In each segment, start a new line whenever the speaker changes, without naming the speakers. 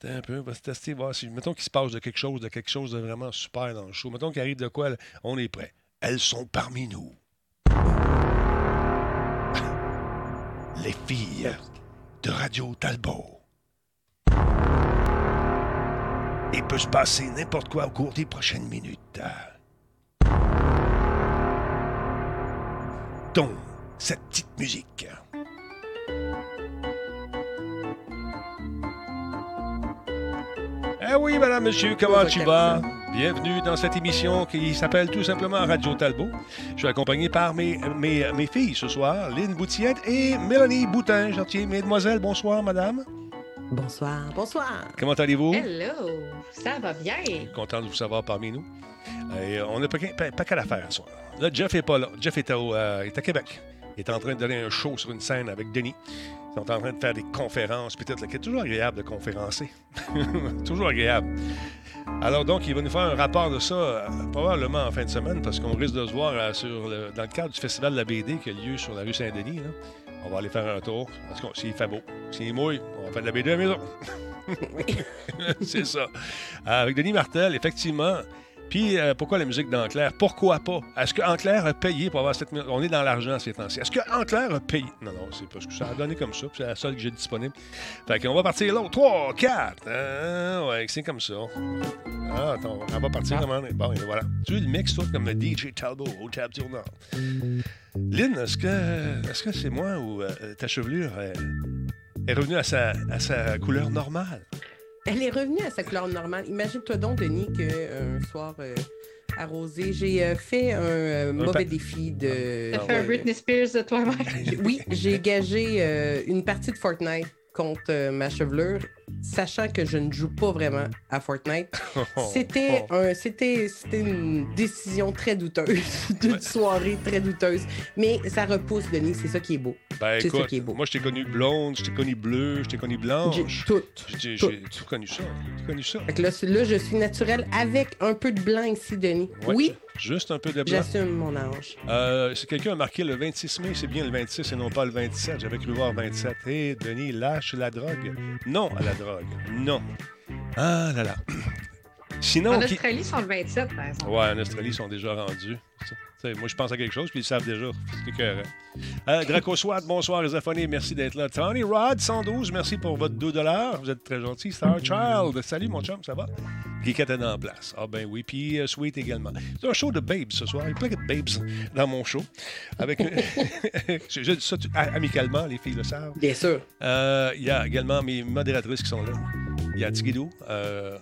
Attends un peu, on va se tester, voir si. Mettons qu'il se passe de quelque chose, de quelque chose de vraiment super dans le show. Mettons qu'il arrive de quoi, on est prêt. Elles sont parmi nous. Les filles de Radio Talbot. Il peut se passer n'importe quoi au cours des prochaines minutes. Donc, cette petite musique. Eh oui, madame, monsieur, comment tu vas? Bienvenue dans cette émission qui s'appelle tout simplement Radio Talbot. Je suis accompagné par mes, mes, mes filles ce soir, Lynn Boutillette et Mélanie Boutin. Gentil, mesdemoiselles, bonsoir, madame.
Bonsoir, bonsoir.
Comment allez-vous?
Hello, ça va bien?
Content de vous savoir parmi nous. Et on n'a pas, pas, pas qu'à la faire ce soir. Là, Jeff est pas là. Jeff est, au, euh, est à Québec. Il est en train de donner un show sur une scène avec Denis. Ils sont en train de faire des conférences, peut-être. C'est toujours agréable de conférencer. toujours agréable. Alors donc, il va nous faire un rapport de ça euh, probablement en fin de semaine parce qu'on risque de se voir euh, sur le- dans le cadre du Festival de la BD qui a lieu sur la rue Saint-Denis. là. On va aller faire un tour. Tout cas, s'il fait beau, s'il mouille, on va faire de la BD à la maison. C'est ça. Euh, avec Denis Martel, effectivement. Puis, euh, pourquoi la musique d'Enclair? Pourquoi pas? Est-ce qu'Enclair a payé pour avoir cette musique? On est dans l'argent ces temps-ci. Est-ce qu'Enclair a payé? Non, non, c'est parce que ça a donné comme ça. C'est la seule que j'ai disponible. Fait qu'on va partir l'autre. 3, 4. ouais, c'est comme ça. Ah, attends, on va partir comment? Bon, et voilà. Tu le mix, toi, comme le DJ Talbot au Tab Tournant. Lynn, est-ce que est-ce que c'est moi ou euh, ta chevelure euh, est revenue à sa, à sa couleur normale?
Elle est revenue à sa couleur normale. Imagine-toi donc, Denis, qu'un soir euh, arrosé, j'ai euh, fait un euh, mauvais défi de.
T'as fait un Britney Spears de toi-même.
Oui, j'ai gagé euh, une partie de Fortnite contre euh, ma chevelure, sachant que je ne joue pas vraiment à Fortnite. C'était un, c'était, c'était une décision très douteuse, d'une soirée très douteuse. Mais ça repousse, Denis, c'est ça qui est beau.
Ben
C'est ça qui est beau.
moi je t'ai connu blonde, je t'ai connu bleue, je t'ai connu blanche.
J'ai tout.
J'ai
tout.
connu ça. Tout connu ça.
Fait que là, je suis naturelle avec un peu de blanc ici, Denis.
Ouais,
Oui,
Juste un peu de blanc.
j'assume mon âge.
Euh, si quelqu'un a marqué le 26 mai, c'est bien le 26 et non pas le 27. J'avais cru voir 27. Hé, Denis, lâche la drogue. Non à la drogue. Non. Ah là là. Sinon,
En. Australie, ils sont le 27, par exemple.
Ouais, en Australie, ils sont déjà rendus. Moi, je pense à quelque chose, puis ils le savent déjà. C'est écœurant. Euh, Draco Swat, bonsoir, les merci d'être là. Tony Rod, 112, merci pour votre 2 Vous êtes très gentil. Star Child, salut mon chum, ça va? Geekette est en place. Ah ben oui, puis euh, Sweet également. C'est un show de babes ce soir. Il y a plein de babes dans mon show. Avec... je, je dis ça tu- amicalement, les filles le savent.
Bien sûr.
Euh, Il y a également mes modératrices qui sont là. Il y a Tigidou, euh,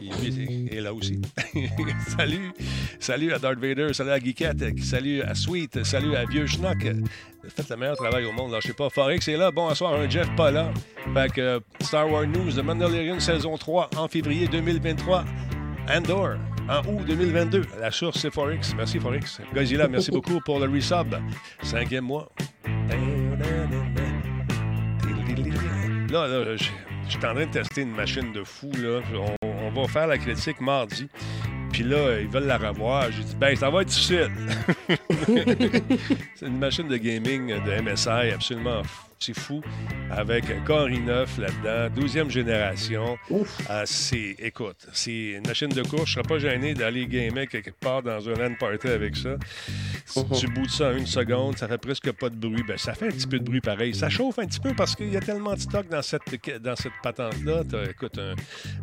lui, est là aussi. salut, salut à Darth Vader, salut à Geekette, qui salue à Sweet, salut à Vieux Schnock. Faites le meilleur travail au monde, lâchez pas. Forex est là, bonsoir, un Jeff pas là. Fait euh, Star Wars News, The Mandalorian saison 3 en février 2023. Andor en août 2022. La source, c'est Forex. Merci, Forex. Godzilla, merci beaucoup pour le resub. Cinquième mois. Là, là, je je suis en train de tester une machine de fou. On, va faire la critique mardi. Puis là, ils veulent la revoir. J'ai dit, ben, ça va être difficile. c'est une machine de gaming de MSI absolument f- c'est fou. Avec Core i9 là-dedans, 12e génération. Ah, c'est, écoute, c'est une machine de course. Je serais pas gêné d'aller gamer quelque part dans un LAN party avec ça. Si tu bootes ça en une seconde, ça fait presque pas de bruit. Ben, ça fait un petit peu de bruit pareil. Ça chauffe un petit peu parce qu'il y a tellement de stock dans cette, dans cette patente-là. T'as, écoute, un,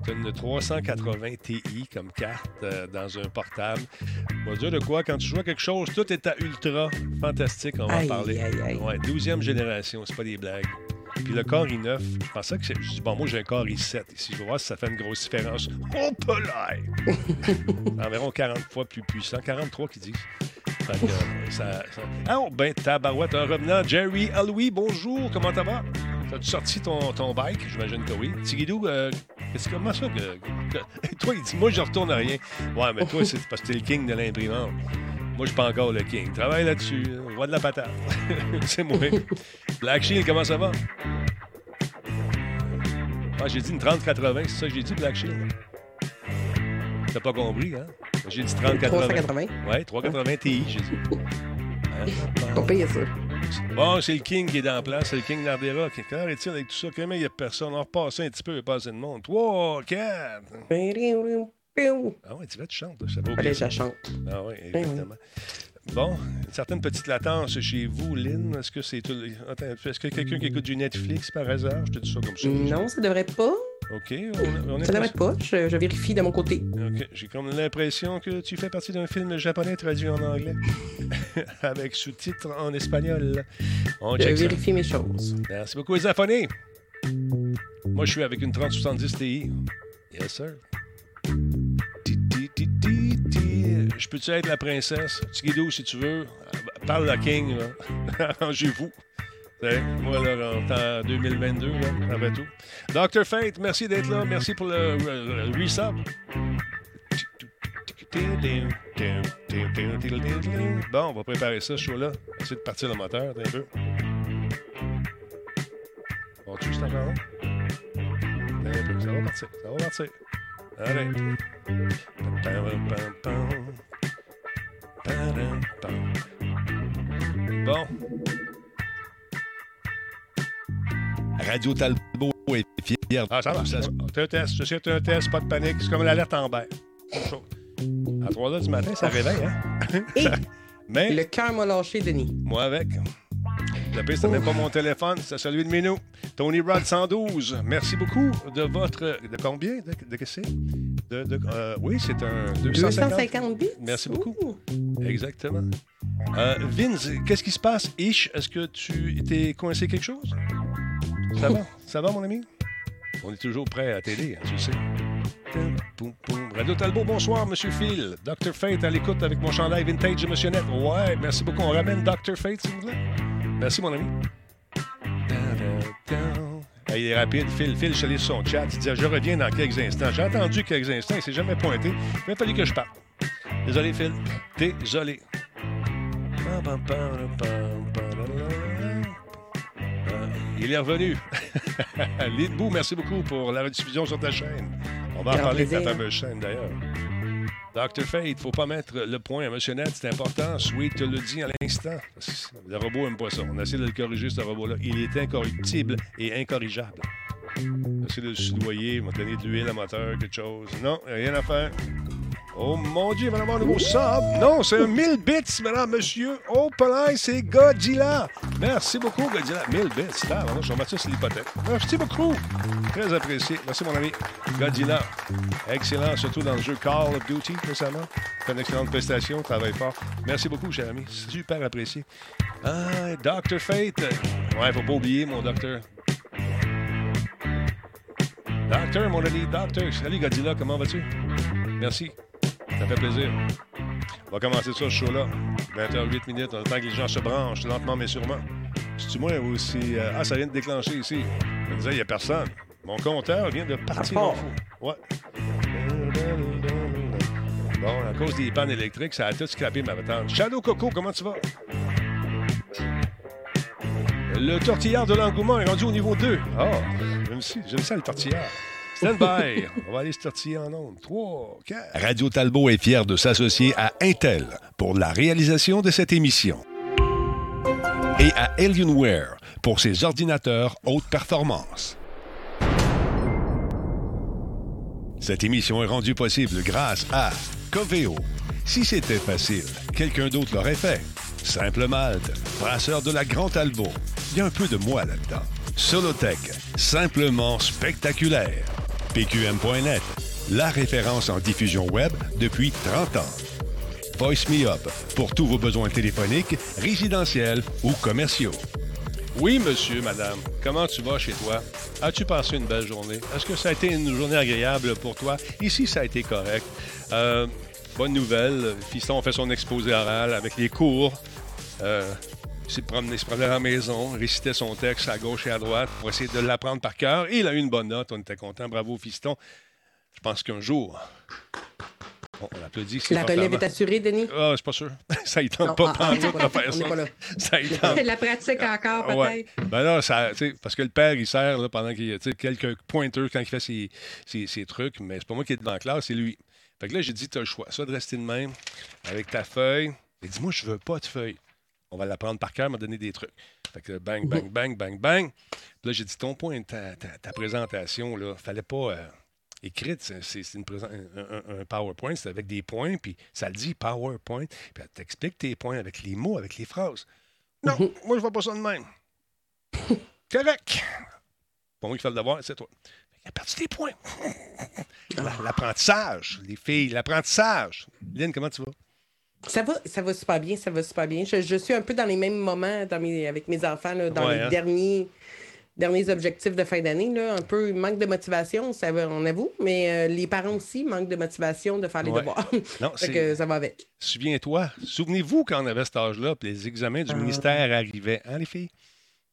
t'as une 380 Ti comme carte euh, dans un portable. On va dire de quoi, quand tu joues à quelque chose, tout est à ultra fantastique, on va en parler.
aïe, aïe.
Ouais, 12e génération, c'est pas des blagues. Puis le Core i9, je pensais que c'est. Je dis, bon, moi j'ai un Core i7 ici. Je vais voir si ça fait une grosse différence. Oh, là! Environ 40 fois plus puissant. 43 qui disent. Fait que, euh, ça, ça- Ah, oh, ben, tabarouette, un revenant. Jerry Aloui, bonjour, comment ça va? As-tu sorti ton, ton bike? J'imagine que oui. Tigidou, euh, qu'est-ce- comment ça que, que- Toi, il dit, moi, je retourne à rien. Ouais, mais toi, c'est parce que t'es le king de l'imprimante. Moi, je suis pas encore le king. Travaille là-dessus. On voit de la patate. c'est moi. Black Shield, comment ça va? Ah, j'ai dit une 30-80, c'est ça que j'ai dit, Black Shield. T'as pas compris, hein? J'ai dit 30-80.
380.
Ouais, 380 Ti, j'ai dit. Hein?
Pas payé ça.
Bon, c'est le King qui est dans la place, c'est le King Nardera. Qu'en est-il avec tout ça? Comment il n'y a personne? On repasse un petit peu, il n'y a pas assez de monde. 3, 4. Ah ouais, tu vas, tu chantes. Ça va
Allez, je chante.
Ah oui, exactement. Bon, une certaine petite latence chez vous, Lynn. Est-ce que c'est tout... Est-ce que quelqu'un qui écoute du Netflix par hasard? Je te dis ça comme ça.
Non, ça devrait pas.
OK, on, on est
Ça devrait pas. Je, je vérifie de mon côté.
OK, j'ai comme l'impression que tu fais partie d'un film japonais traduit en anglais avec sous-titres en espagnol. On
Je
ça.
vérifie mes choses.
Merci beaucoup, les affonés. Moi, je suis avec une 3070 Ti. Yes, sir. Je peux-tu être la princesse? Tigidou, si tu veux. Euh, Parle la king. Arrangez-vous. Moi, là, on en 2022, là, après tout. Dr. Fate, merci d'être là. Merci pour le, le- le. Bon, on va préparer ça, ce show-là. Essayer de partir le moteur, un peu. Bon-tu, c'est encore là? Un peu, Ça va partir, ça va partir. Allez. Bon.
Radio Talbot est fier.
Ah, ça va. C'est un test. Je sais que c'est un test, pas de panique. C'est comme l'alerte en À 3 h du matin, ça réveille, hein?
Et
Mais
le cœur m'a lâché, Denis.
moi avec. Le pire, même pas mon téléphone, c'est celui de Minou. Tony Rod 112, merci beaucoup de votre. De combien? De, de qu'est-ce que c'est? De, de- euh, oui, c'est un 250.
250 bits.
Merci beaucoup.
Ouh.
Exactement. Euh, Vince, qu'est-ce qui se passe? Ish, est-ce que tu t'es coincé quelque chose? Ça va? Ça va, mon ami? On est toujours prêt à t'aider, hein, tu sais. Poum, poum. Radio Talbot, bonsoir, Monsieur Phil. Dr. Fate à l'écoute avec mon chandail vintage de Monsieur Net. Ouais, merci beaucoup. On ramène Dr. Fate, s'il vous plaît. Merci, mon ami. Il est rapide. Phil, Phil, je suis allé sur son chat. Il dit Je reviens dans quelques instants. J'ai attendu quelques instants. Il s'est jamais pointé. Il a fallu que je parte. Désolé, Phil. Désolé. Euh, il est revenu. Lidbou, merci beaucoup pour la rediffusion sur ta chaîne. On va en parler de ta fameuse chaîne d'ailleurs. Dr. Fate, faut pas mettre le point à Monsieur Net, c'est important. Sweet te le dit à l'instant. Le robot aime pas ça. On essaie de le corriger, ce robot-là. Il est incorruptible et incorrigeable. Essayer de le soudoyer, m'a donné de l'huile à moteur, quelque chose. Non, rien à faire. Oh mon Dieu, madame, un nouveau sub. Non, c'est un 1000 bits, madame, monsieur. Oh, palais, c'est Godzilla. Merci beaucoup, Godzilla. 1000 bits, là, mettre ça sur l'hypothèque. Merci beaucoup. Très apprécié. Merci, mon ami. Godzilla. Excellent, surtout dans le jeu Call of Duty récemment. Fait une excellente prestation, travaille fort. Merci beaucoup, cher ami. Super apprécié. Ah, Dr. Fate. Ouais, faut pas oublier, mon docteur. Docteur, mon ami, docteur. Salut, Godzilla, comment vas-tu? Merci. Ça fait plaisir. On va commencer ça, ce show-là. 20h08 minutes. On attend que les gens se branchent lentement mais sûrement. C'est-tu moi ou si. euh, Ah, ça vient de déclencher ici? Je me disais, il n'y a personne. Mon compteur vient de partir en fou. Ouais. Bon, à cause des pannes électriques, ça a tout scrappé ma patente. Shadow Coco, comment tu vas? Le tortillard de l'engouement est rendu au niveau 2. Ah, ça, j'aime ça le tortillard. Stand by. On va aller se tortiller en ondes. 3, 4.
Radio Talbot est fier de s'associer à Intel pour la réalisation de cette émission. Et à Alienware pour ses ordinateurs haute performance. Cette émission est rendue possible grâce à Coveo. Si c'était facile, quelqu'un d'autre l'aurait fait. Simple Malte, brasseur de la Grande Talbot. Il y a un peu de moi là-dedans. Solotech, simplement spectaculaire. PQM.net, la référence en diffusion web depuis 30 ans. Voice Me Up pour tous vos besoins téléphoniques, résidentiels ou commerciaux.
Oui, monsieur, madame. Comment tu vas chez toi? As-tu passé une belle journée? Est-ce que ça a été une journée agréable pour toi? Ici, ça a été correct. Euh, bonne nouvelle. Fiston fait son exposé oral avec les cours. Euh, promené, il se promenait à la maison, récitait son texte à gauche et à droite pour essayer de l'apprendre par cœur. Et il a eu une bonne note. On était content. Bravo, Fiston. Je pense qu'un jour, on, on applaudit.
La relève est assurée, Denis?
Ah, c'est pas sûr. ça y tente
Non,
pas
ah, ah,
pantoute de faire ça.
pas là.
Ça y tente
C'est de la pratique encore, peut-être.
Ouais. Ben là, ça, tu sais, parce que le père, il sert là, pendant qu'il y a quelques pointeurs quand il fait ses, ses- ses trucs, mais c'est pas moi qui est devant la classe, c'est lui. Fait que là, j'ai dit, tu as le choix, soit de rester de même avec ta feuille. Il dit, moi, je veux pas de feuille. On va l'apprendre par cœur, m'a donné des trucs. Fait que bang, bang, bang, bang, bang. Puis là, j'ai dit ton point, ta, ta, ta présentation, là, fallait pas. euh, écrite, c'est- un, un- PowerPoint, c'est avec des points, puis ça le dit PowerPoint, puis elle t'explique tes points avec les mots, avec les phrases. Non, moi, je vois pas ça de même. Correct. Bon, il fait le devoir, c'est toi. Il a perdu tes points. La- L'apprentissage, les filles, l'apprentissage. Lynn, comment tu vas?
Ça va, ça va super bien, ça va super bien. Je, je suis un peu dans les mêmes moments dans mes, avec mes enfants, là, dans
Ouais,
les
hein?
derniers, derniers objectifs de fin d'année. là. Un peu manque de motivation, ça va, on avoue, mais euh, les parents aussi manquent de motivation de faire les
Ouais.
devoirs.
Non,
que ça va avec.
Souviens-toi, souvenez-vous quand on avait cet âge-là, puis les examens du
Ah.
ministère arrivaient, hein, les filles?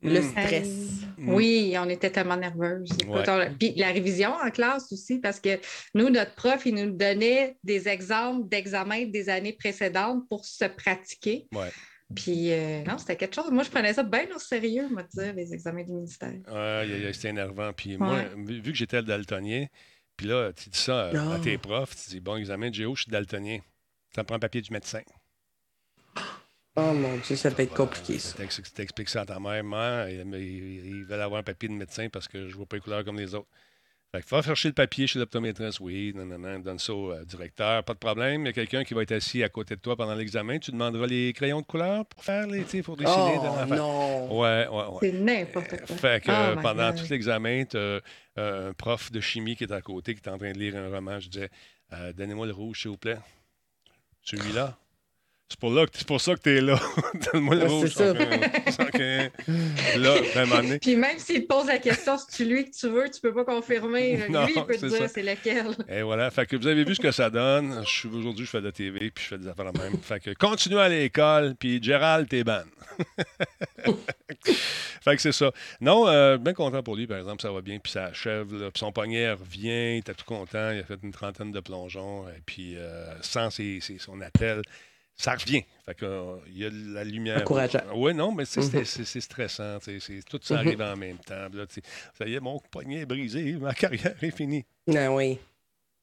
Le
Mm.
stress.
Oui, on était tellement nerveuses.
Ouais.
Puis la révision en classe aussi, parce que nous, notre prof, il nous donnait des exemples d'examens des années précédentes pour se pratiquer.
Ouais.
Puis euh, non, c'était quelque chose. Moi, je prenais ça bien au sérieux, moi, dire, les examens du ministère.
Aïe, c'était énervant. Puis moi, vu que j'étais le daltonien, puis là, tu dis ça à
Ah.
tes profs, tu dis, bon, examen de géo, je suis daltonien. Ça me prend un papier du médecin.
Oh mon Dieu, ça peut être compliqué, ça.
T'ex- T'expliques ça à ta mère, maman, ils, veulent avoir un papier de médecin parce que je vois pas les couleurs comme les autres. Fait que va chercher le papier chez l'optométriste, oui, non, non, non, donne ça au euh, directeur, pas de problème. Il y a quelqu'un qui va être assis à côté de toi pendant l'examen, tu demanderas les crayons de couleur pour faire les, tu pour dessiner.
Oh non!
Ouais, ouais, ouais.
C'est n'importe quoi.
Fait que
Oh
euh, pendant
God.
tout l'examen, tu as un prof de chimie qui est à côté, qui est en train de lire un roman. Je disais, Euh, donnez-moi le rouge, s'il vous plaît. Celui-là. C'est pour, là que- c'est pour ça que tu es là. Donne-moi le
Ouais,
rouge.
c'est ça.
Ok, ok. Là, ben,
Puis même s'il te pose la question, si tu lui que tu veux, tu peux pas confirmer.
Non,
lui, il peut te
c'est
dire
ça.
c'est lequel.
Et voilà. Fait que vous avez vu ce que ça donne. Je suis aujourd'hui, je fais de la TV, puis je fais des affaires de même. Fait que continue à l'école, puis Gérald, t'es ban. fait que c'est ça. Non, euh, bien content pour lui, par exemple, ça va bien, puis ça achève. là. Puis son poignet revient, il était tout content, il a fait une trentaine de plongeons, et puis euh, sans ses- ses- son attel, ça revient. Fait que, euh, il y a de la lumière.
Encourageant.
Oui, non, mais
Mhm.
c'est- c'est stressant. Tout ça
Mhm.
arrive en même temps. Là, ça y est, mon poignet est brisé, ma carrière est finie.
Ah oui.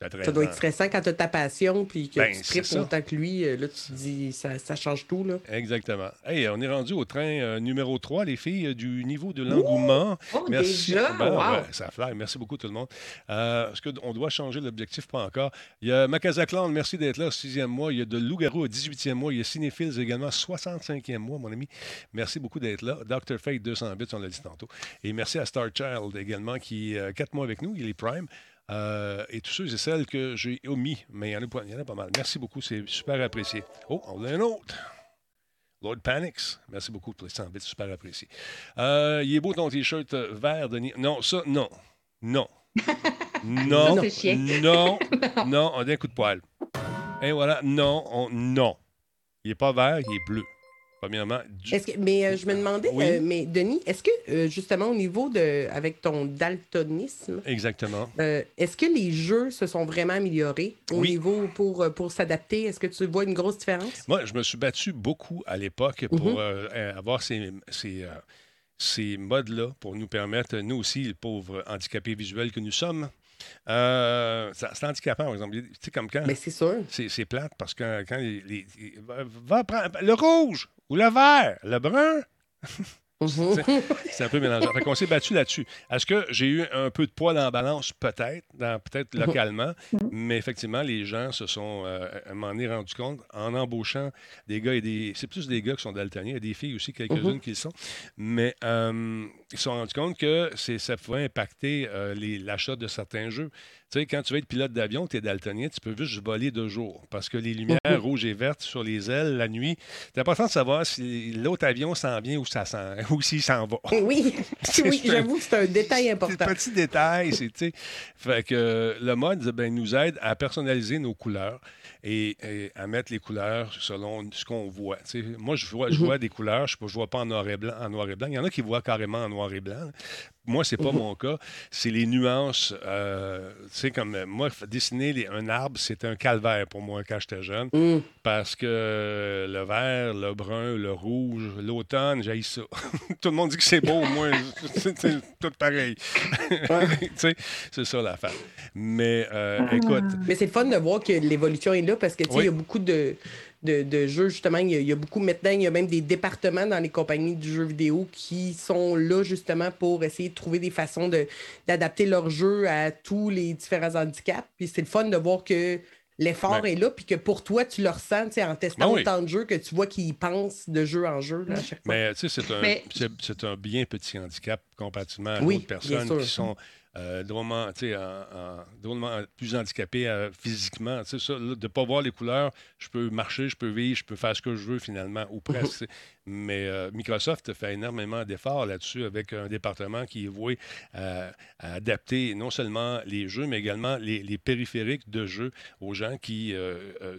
T'as 13
Ça doit être stressant quand tu as ta passion puis que
Ben,
tu tripes autant que lui. euh, Là, tu te dis, ça, ça change tout. Là.
Exactement. Hey, on est rendu au train euh, numéro 3, les filles, euh, du niveau de l'engouement.
Oh,
Merci.
déjà?
Ben,
wow!
ouais, ça fly. Merci beaucoup, tout le monde. Euh, Est-ce qu'on doit changer l'objectif? Pas encore. Il y a Macazaclan, merci d'être là, sixième mois. Il y a de Loup-Garou au 18e mois. Il y a Cinéphiles également, 65e mois, mon ami. Merci beaucoup d'être là. Dr. Fate, 200 bits, on l'a dit tantôt. Et merci à Star Child également, qui est 4 mois avec nous. Il est Prime. Euh, et tous ceux et celles que j'ai omis, mais il y, en a pas, il y en a pas mal. Merci beaucoup, c'est super apprécié. Oh, on a un autre. Lord Panix, merci beaucoup pour les 100 bits, super apprécié. Euh, il est beau ton t-shirt euh, vert, Denis. Non, ça, non. Non. Non.
Chiant.
Non. Non, on a un coup de poil. Et voilà, non, on- non. Il n'est pas vert, il est bleu. Premièrement, du-
que, mais euh, je me demandais,
Oui.
euh, mais Denis, est-ce que euh, justement au niveau de, avec ton daltonisme,
exactement.
est-ce que les jeux se sont vraiment améliorés au
Oui.
niveau pour, pour s'adapter? Est-ce que tu vois une grosse différence?
Moi, je me suis battu beaucoup à l'époque pour euh, avoir ces, ces, ces modes-là pour nous permettre, nous aussi, les pauvres handicapés visuels que nous sommes, euh, c'est handicapant, par exemple. Tu sais, comme quand.
Mais c'est sûr.
C'est plate parce que quand les, les- les- va, prendre le rouge ou le vert, le brun. c'est un peu mélangeant. Fait qu'on s'est battu là-dessus. Est-ce que j'ai eu un peu de poids dans la balance? Peut-être, dans- peut-être localement, mais effectivement, les gens se sont, euh, moment donné, rendus compte, en embauchant des gars et des... C'est plus des gars qui sont daltoniens, il y a des filles aussi, quelques-unes qui le sont, mais euh, ils se sont rendus compte que c'est- ça pouvait impacter euh, l'achat de certains jeux. Tu sais, quand tu vas être pilote d'avion, tu es daltonien, tu peux juste voler deux jours parce que les lumières rouges et vertes sur les ailes la nuit, c'est important de savoir si l'autre avion s'en vient ou, ça s'en- ou s'il s'en va.
Oui,
C'est
oui j'avoue que c'est un détail
C'est
important.
des petits détails, c'est. Fait que le mode ben, nous aide à personnaliser nos couleurs et, et à mettre les couleurs selon ce qu'on voit. Moi, je vois, je vois des couleurs, je ne vois pas en noir et blanc. En noir et blanc. Il y en a qui voient carrément en noir et blanc. Moi, c'est pas mon cas. C'est les nuances. euh, tu sais, comme moi, dessiner les- un arbre, c'était un calvaire pour moi quand j'étais jeune.
Mm.
Parce que le vert, le brun, le rouge, l'automne, j'ai ça. Tout le monde dit que c'est beau, moi, c'est c'est tout pareil. Tu sais, c'est ça l'affaire. Mais euh, écoute,
Mais c'est le fun de voir que l'évolution est là parce que tu sais,
Oui.
il y a beaucoup de, de, jeux. Justement, il y, a, beaucoup maintenant, il y a même des départements dans les compagnies du jeu vidéo qui sont là justement pour essayer de trouver des façons d'adapter leur jeu à tous les différents handicaps. Puis c'est le fun de voir que l'effort est là, puis que pour toi, tu le ressens en testant ben autant de jeux que tu vois qu'ils pensent de jeu en jeu à chaque
fois. Mais tu sais, c'est un, bien petit handicap comparativement à d'autres personnes qui sont euh, drôlement, plus handicapé euh, physiquement. Ça, de ne pas voir les couleurs, je peux marcher, je peux vivre, je peux faire ce que je veux finalement, ou presque. Mais euh, Microsoft fait énormément d'efforts là-dessus avec un département qui est voué à, adapter non seulement les jeux, mais également les, périphériques de jeux aux gens qui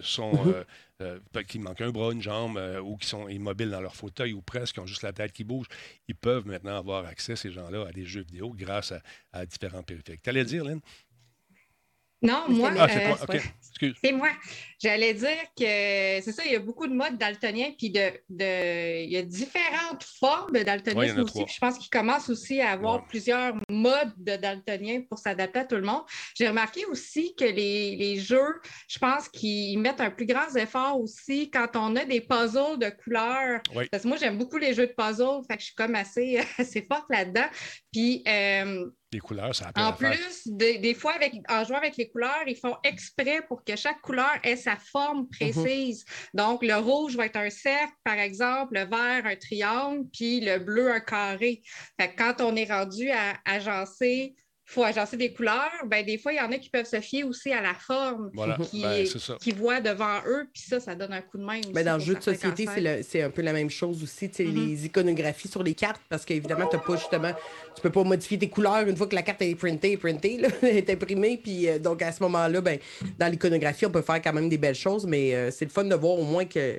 sont. Qui manquent un bras, une jambe, ou qui sont immobiles dans leur fauteuil, ou presque, qui ont juste la tête qui bouge, ils peuvent maintenant avoir accès, ces gens-là, à des jeux vidéo grâce à, à différents périphériques. Tu allais dire, Lynn?
Non, moi, ah, c'est moi. J'allais dire que c'est ça, il y a beaucoup de modes daltoniens, puis de, de, il y a différentes formes de daltonisme aussi. je pense qu'il commence aussi à avoir plusieurs modes de daltonien pour s'adapter à tout le monde. J'ai remarqué aussi que les, les jeux, je pense qu'ils mettent un plus grand effort aussi quand on a des puzzles de couleurs. Parce que moi, j'aime beaucoup les jeux de puzzles, fait que je suis comme assez, assez forte là-dedans. Puis, euh,
les couleurs, ça
En plus, des, fois, avec, en jouant avec les couleurs, ils font exprès pour que chaque couleur ait sa forme mhm. précise. Donc, le rouge va être un cercle, par exemple, le vert, un triangle, puis le bleu, un carré. quand on est rendu à agencer faut agencer des couleurs, ben, des fois, il y en a qui peuvent se fier aussi à la forme qui, ben, voient devant eux, puis ça, ça donne un coup de main aussi.
Ben, dans le jeu de société, c'est un peu la même chose aussi, mm-hmm. les iconographies sur les cartes, parce qu'évidemment, tu pas justement, tu peux pas modifier tes couleurs une fois que la carte est printée, printée, est imprimée, puis euh, donc à ce moment-là, ben, dans l'iconographie, on peut faire quand même des belles choses, mais euh, c'est le fun de voir au moins que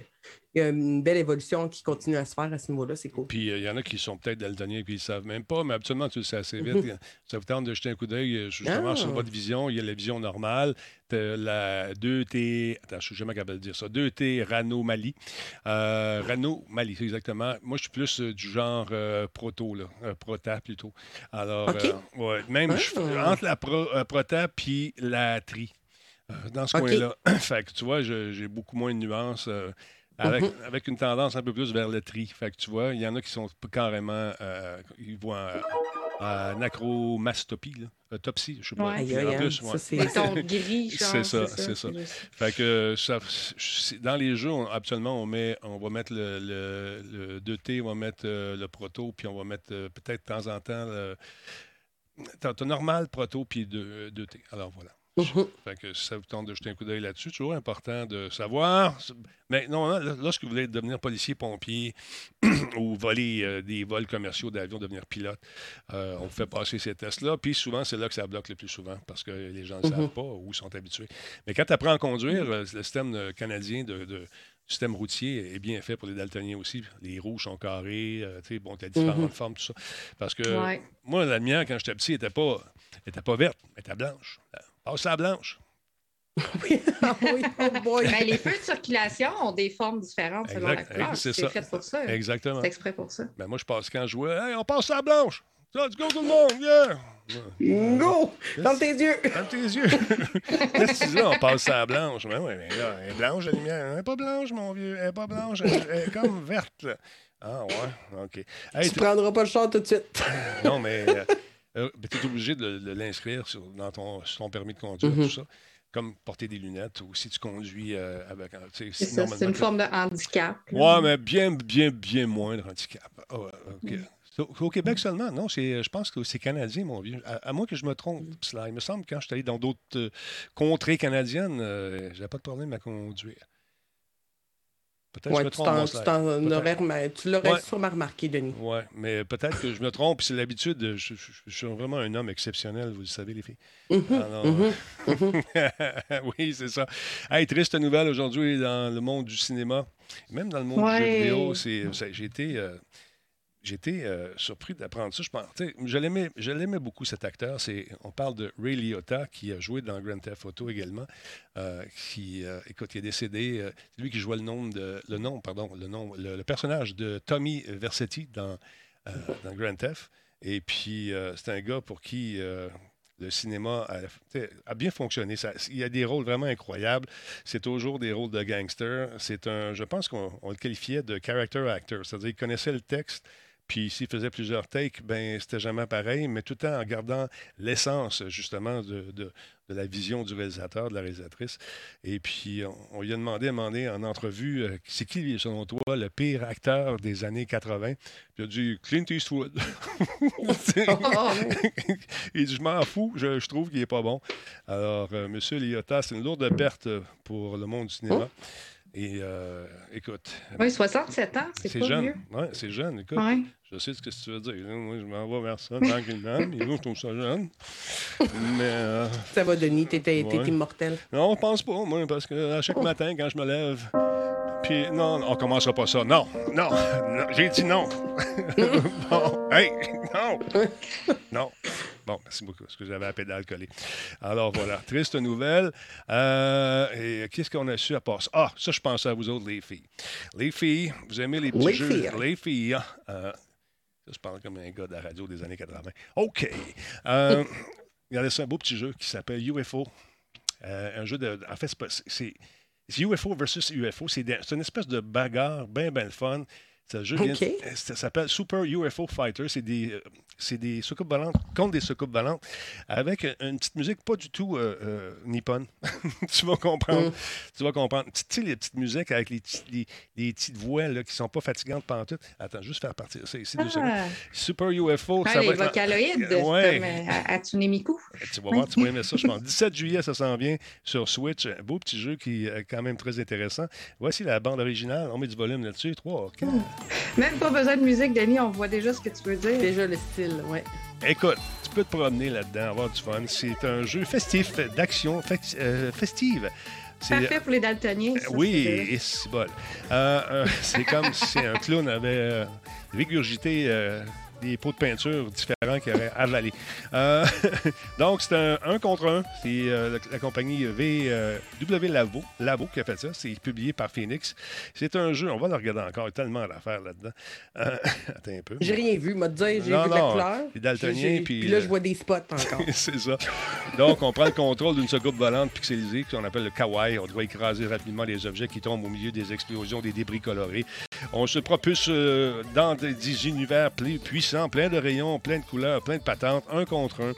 il y a une belle évolution qui continue à se faire à ce niveau-là. C'est cool.
Puis euh, il y en a qui sont peut-être daltoniens et qui ne savent même pas, mais absolument, tu le sais assez vite. Mhm. Ça vous tente de jeter un coup d'œil euh, justement sur ah. votre vision. Il y a la vision normale, la 2T. Attends, je ne sais jamais capable de dire ça. 2T Rano Mali. Euh, Rano Mali, c'est exactement. Moi, je suis plus du genre proto, là, prota plutôt. Alors, ouais, même ah. entre la prota puis la tri. dans ce coin-là. fait que tu vois, j'ai beaucoup moins de nuances. Mhm. Avec, une tendance un peu plus vers le tri. Fait que tu vois, il y en a qui sont carrément. Euh, ils voient en acromastopie, là. Autopsie, je sais pas.
Ouais, en plus, ouais. gris,
C'est ça, c'est ça. Fait que ça, dans les jeux, absolument, on, met, on va mettre le, le, 2T, on va mettre euh, le proto, puis on va mettre euh, peut-être de temps en temps le. T'as normal, proto, puis 2T. Alors voilà. Fait que ça vous tente de jeter un coup d'œil là-dessus, toujours important de savoir. Mais non, lorsque vous voulez devenir policier, pompier ou voler euh, des vols commerciaux d'avions, devenir pilote, euh, on vous fait passer ces tests-là. Puis souvent, c'est là que ça bloque le plus souvent parce que les gens ne savent mhm. pas ou sont habitués. Mais quand tu apprends à conduire, euh, le système canadien de, système routier est bien fait pour les daltoniens aussi. Les rouges sont carrés, tu sais, bon, tu as différentes mhm. formes, tout ça. Parce que moi, la mienne, quand j'étais petit, elle n'était pas, était pas verte, elle était blanche. Passe à blanche.
oui, ah oui, oh
ben, les feux de circulation ont des formes différentes selon la couleur. C'est fait pour ça.
Exactement.
C'est exprès pour ça.
Ben, moi, je passe quand je jouais. Hey, on passe à blanche. Let's go tout le monde,
yeah! Go! Dans tes yeux!
Dans tes yeux! Qu'est-ce que tu dis? Là? On passe à blanche. Ben oui, mais là, elle est blanche, la lumière. Elle n'est pas blanche, mon vieux. Elle n'est pas blanche. Elle, est comme verte. Là. Ah, ouais. OK.
Hey, tu ne prendras pas le champ tout de suite.
non, mais. Euh, euh, tu es obligé de, l'inscrire dans ton, ton, permis de conduire, mhm. tout ça. Comme porter des lunettes ou si tu conduis euh, avec.
C'est ça, c'est une forme de handicap.
Oui, mais bien, bien, bien moindre handicap. Ah au Québec seulement, non, je pense que c'est canadien, mon vieux. À, moins que je me trompe, cela. Il me semble que quand je suis allé dans d'autres euh, contrées canadiennes, je n'avais pas de problème à conduire.
Peut-être que je me trompe. Tu, tu l'aurais sûrement remarqué, Denis.
Oui, mais peut-être que je me trompe. C'est l'habitude. Je, suis vraiment un homme exceptionnel, vous le savez, les filles.
Mm-hmm, mm-hmm,
mm-hmm. oui, c'est ça. Hey, triste nouvelle aujourd'hui dans le monde du cinéma. Même dans le monde du jeu vidéo, j'ai été. Euh, J'étais euh, surpris d'apprendre ça. Je, pense, je, l'aimais, beaucoup, cet acteur. C'est, on parle de Ray Liotta, qui a joué dans Grand Theft Auto également. Euh, qui, euh, écoute, il est décédé. c'est lui qui jouait le nom, de, le nom, pardon, le, nom le, personnage de Tommy Versetti dans, dans Grand Theft. Et puis, c'est un gars pour qui le cinéma a, bien fonctionné. il y a des rôles vraiment incroyables. C'est toujours des rôles de gangster. C'est un, je pense qu'on le qualifiait de character actor, c'est-à-dire qu'il connaissait le texte, puis s'il faisait plusieurs takes, ben c'était jamais pareil, mais tout en gardant l'essence justement de, la vision du réalisateur, de la réalisatrice. Et puis on, lui a demandé à en entrevue, euh, c'est qui selon toi le pire acteur des années 80 Puis il a dit Clint Eastwood. il dit je m'en fous, je, trouve qu'il est pas bon. Alors euh, Monsieur Liotta, c'est une lourde perte pour le monde du cinéma. Oh. Et euh, écoute.
Oui, 67 ans, c'est pas
jeune. Oui, c'est jeune. Écoute, je sais ce que tu veux dire. Moi, je m'en vais vers ça tranquillement. mais nous, je trouve ça jeune. Mais. Euh,
ça va, Denis, t'étais immortel.
Non, je pense pas, moi, parce que à chaque oh. matin, quand je me lève, puis non, on commencera pas ça. Non, non, non j'ai dit non. bon, hey, non. non. Bon, merci beaucoup, parce que j'avais la pédale collée. Alors voilà, triste nouvelle. Euh, et qu'est-ce qu'on a su à part ça? Ah, ça, je pense à vous autres, les filles. Les filles, vous aimez les petits jeux? Filles. Les filles. Euh, je parle comme un gars de la radio des années 80. OK. Euh, regardez ça, un beau petit jeu qui s'appelle UFO. Euh, un jeu de. En fait, c'est UFO versus UFO. C'est une espèce de bagarre bien, bien fun. jeu ça s'appelle Super UFO Fighter. C'est des, c'est des soucoupes volantes contre des soucoupes volantes avec une petite musique pas du tout euh, euh nippone. tu vas comprendre. Mm. Tu vas comprendre. Tu sais, les petites musiques avec les, les, petites voix là, qui sont pas fatigantes pendant tout. Attends, juste faire partir ça ici deux secondes. Ah. Super UFO.
ça les va vocaloïdes, ouais. comme euh, à, Tsunemiku.
Tu vas voir, tu vas aimer ça, je pense. 17 juillet, ça s'en vient sur Switch. Un beau petit jeu qui est quand même très intéressant. Voici la bande originale. On met du volume là-dessus. 3, 4.
Même pas besoin de musique, Denis. On voit déjà ce que tu veux dire.
Déjà le style.
Écoute, tu peux te promener là-dedans, avoir du fun. C'est un jeu festif, d'action euh, festive.
Parfait pour les daltoniens.
oui, et c'est bon. Euh, euh, c'est comme si un clown avait régurgité des pots de peinture différents qu'il aurait avalé. Euh, donc, c'est un 1 contre 1. C'est euh, la, compagnie v, euh, W Labo, Labo qui a fait ça. C'est publié par Phoenix. C'est un jeu, on va le regarder encore. Il y a tellement d'affaires là-dedans.
attends un peu. J'ai rien vu, m'a dit, j'ai vu de la couleur. Puis là, je vois des spots encore.
c'est ça. Donc, on prend le contrôle d'une soucoupe volante pixelisée qu'on appelle le kawaii. On doit écraser rapidement les objets qui tombent au milieu des explosions, des débris colorés. On se propulse dans des univers puissants plein de rayons, plein de couleurs, plein de patentes, un contre un.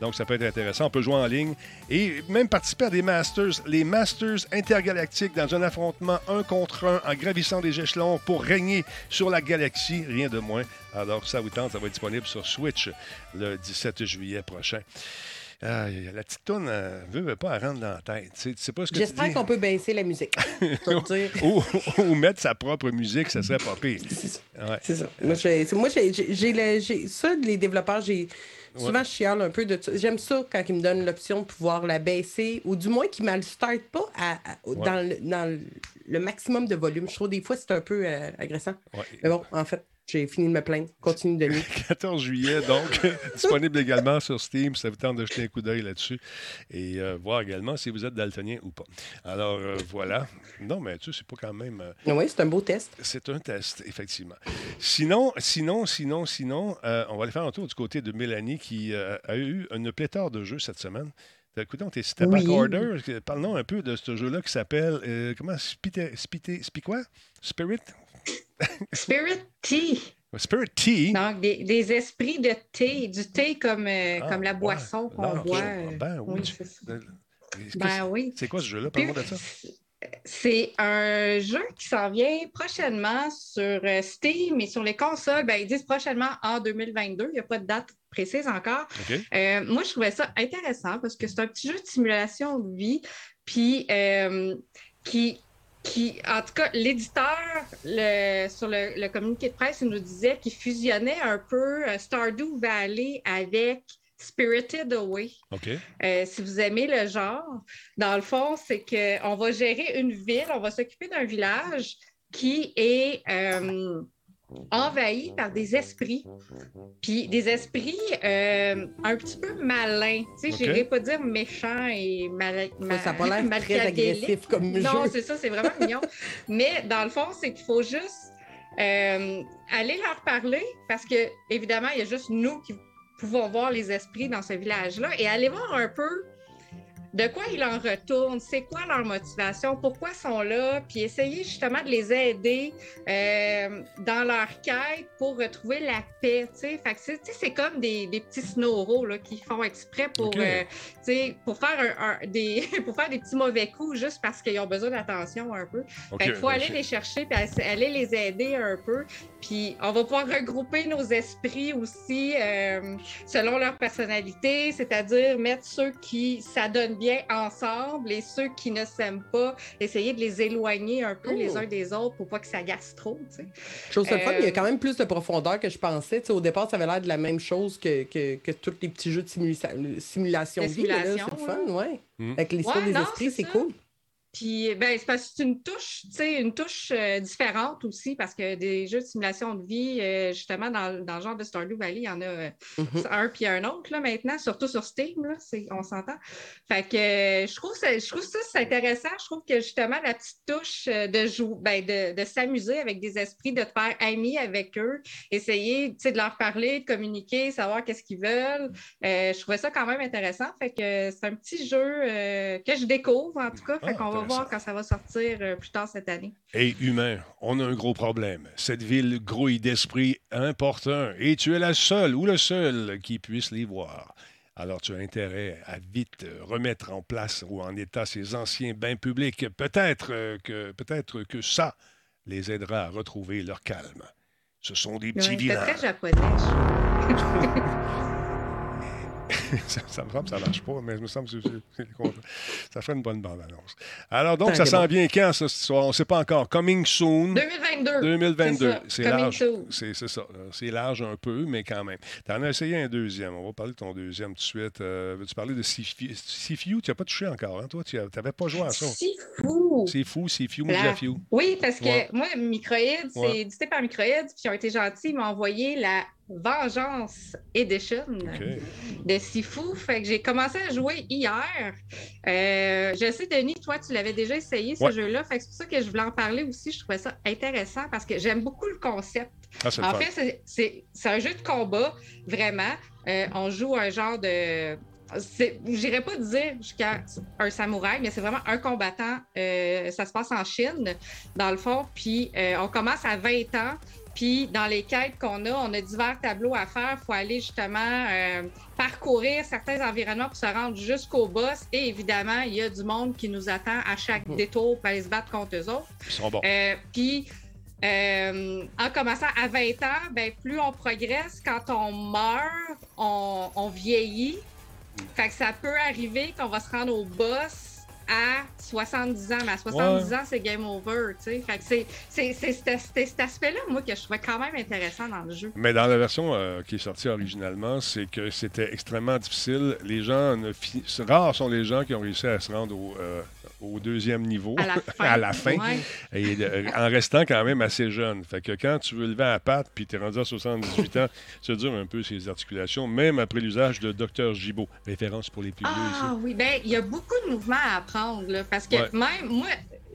Donc, ça peut être intéressant. On peut jouer en ligne et même participer à des Masters, les Masters intergalactiques dans un affrontement un contre un en gravissant des échelons pour régner sur la galaxie, rien de moins. Alors, ça vous tente, ça va être disponible sur Switch le 17 juillet prochain. La petite tourne, ne veut, pas, rentrer dans la tête.
J'espère qu'on peut baisser la musique.
ou, mettre sa propre musique, ça serait pas pire.
C'est ça. Moi, j'ai ça, les développeurs, j'ai. Souvent, je chiale un peu de ça. J'aime ça quand ils me donnent l'option de pouvoir la baisser ou du moins qu'ils ne me le start pas dans, le, maximum de volume. Je trouve des fois c'est un peu euh, agressant. Mais bon, en fait, j'ai fini de me plaindre. Continue de lire.
14 juillet, donc, disponible également sur Steam. Ça vous tente de jeter un coup d'œil là-dessus et euh, voir également si vous êtes daltonien ou pas. Alors, euh, voilà. Non, mais tu sais, c'est pas quand même. Euh,
oui, c'est un beau test.
C'est un test, effectivement. Sinon, sinon, sinon, sinon, on va aller faire un tour du côté de Mélanie qui a eu une pléthore de jeux cette semaine. Écoutez, on c'était oui. Order. Parlons un peu de ce jeu-là qui s'appelle. comment? Spité, Spité, quoi? Spirit?
Spirit Tea.
Spirit Tea?
Donc, des, esprits de thé, du thé comme, euh, ah, comme la boisson qu'on boit.
Ben oui.
Euh, ben oui.
C'est quoi ce jeu-là? Parle-moi de ça.
C'est un jeu qui s'en vient prochainement sur euh, Steam et sur les consoles. Ben, ils disent prochainement en 2022. Il n'y a pas de date précise encore. moi, je trouvais ça intéressant parce que c'est un petit jeu de simulation de vie puis qui, qui, en tout cas, l'éditeur, sur le, communiqué de presse, il nous disait qu'il fusionnait un peu euh, Stardew Valley avec Spirited Away. Euh, si vous aimez le genre, dans le fond, c'est qu'on va gérer une ville, on va s'occuper d'un village qui est euh, envahi par des esprits. Puis des esprits euh, un petit peu malins. Tu sais, okay. pas dire méchants et mal,
mal, Ça n'a pas l'air très agressif comme jeu.
Non, c'est ça, c'est vraiment mignon. Mais dans le fond, c'est qu'il faut juste euh, aller leur parler parce que, évidemment, il y a juste nous qui pouvoir voir les esprits dans ce village-là et aller voir un peu de quoi ils en retournent, c'est quoi leur motivation, pourquoi ils sont là, puis essayer justement de les aider euh, dans leur quête pour retrouver la paix. Fait que c'est comme des, des petits snoros là, qui font exprès pour, euh, pour, faire un, des, pour faire des petits mauvais coups juste parce qu'ils ont besoin d'attention un peu. il faut aller les chercher puis aller les aider un peu. Puis on va pouvoir regrouper nos esprits aussi euh, selon leur personnalité, c'est-à-dire mettre ceux qui s'adonnent bien ensemble et ceux qui ne s'aiment pas, essayer de les éloigner un peu les oh. uns des autres pour pas que ça gasse trop.
Chose fun, il y a euh, quand même plus de profondeur que je pensais. au départ, ça avait l'air de la même chose que, que, tous les petits jeux de simulation de vie. C'est fun, ouais. Mm. Avec l'histoire des esprits, c'est cool.
Puis, ben, c'est parce que c'est une touche, tu sais, une touche euh, différente aussi, parce que des jeux de simulation de vie, euh, justement, dans, dans, le genre de Stardew Valley, il y en a euh, mm-hmm. un puis un autre, là, maintenant, surtout sur Steam, là, on s'entend. Fait que je, trouve ça, je trouve ça, c'est intéressant. Je trouve que, justement, la petite touche de jouer, ben, de, de s'amuser avec des esprits, de te faire ami avec eux, essayer, tu sais, de leur parler, de communiquer, savoir qu'est-ce qu'ils veulent. je trouvais ça quand même intéressant. Fait que c'est un petit jeu que je découvre, en tout cas. Fait ah, qu'on va voir quand ça va sortir euh, plus tard cette année.
Et humain, on a un gros problème. Cette ville grouille d'esprit important et tu es la seule ou le seul qui puisse les voir. Alors tu as intérêt à vite remettre en place ou en état ces anciens bains publics. Peut-être euh, que, peut-être que ça les aidera à retrouver leur calme. Ce sont des petits villages.
C'est très japonais.
ça, me semble que ça ne marche pas, mais il me semble que ça ferait une bonne bande-annonce. Alors, donc, ça s'en vient quand, ce soir? On ne sait pas encore. Coming soon.
2022.
2022. C'est large. C'est ça. C'est large un peu, mais quand même. Tu en as essayé un deuxième. On va parler de ton deuxième tout de suite. Euh, veux-tu parler de Sifu? Tu n'as pas touché encore, hein, toi? Tu n'avais pas joué à ça.
Sifu.
Sifu, Sifu, Sifu.
Oui, parce que moi, Microïd, c'est édité par Microïd, puis ils ont été gentils. Ils m'ont envoyé la Vengeance Edition de Sifu. Fait que j'ai commencé à jouer hier. Euh, je sais, Denis, toi, tu l'avais déjà essayé, ce jeu-là. Fait que c'est pour ça que je voulais en parler aussi. Je trouvais ça intéressant parce que j'aime beaucoup le concept. Ah, en fait, c'est un jeu de combat, vraiment. Euh, on joue un genre de. J'irais pas dire jusqu'à un samouraï, mais c'est vraiment un combattant. Euh, ça se passe en Chine, dans le fond. Puis on commence à 20 ans. Puis dans les quêtes qu'on a, on a divers tableaux à faire. Il faut aller justement euh, parcourir certains environnements pour se rendre jusqu'au boss. Et évidemment, il y a du monde qui nous attend à chaque mmh. détour pour aller se battre contre eux autres.
Ils sont bons.
Euh, puis euh, en commençant à 20 ans, ben, plus on progresse, quand on meurt, on, on vieillit. Fait que ça peut arriver qu'on va se rendre au boss à 70 ans. Mais à 70 ans, c'est game over. Fait que c'est cet aspect-là, moi, que je trouvais quand même intéressant dans le jeu.
Mais dans la version euh, qui est sortie originalement, c'est que c'était extrêmement difficile. Les gens, ne rares sont les gens qui ont réussi à se rendre au, euh, au deuxième niveau
à la
fin, et, en restant quand même assez jeune. Fait que quand tu veux lever à la patte puis tu es rendu à 78 ans, ça dure un peu ces articulations, même après l'usage de Dr Gibault. Référence pour les plus vieux
Ah oui, bien, il y a beaucoup de mouvements à apprendre, parce que même moi,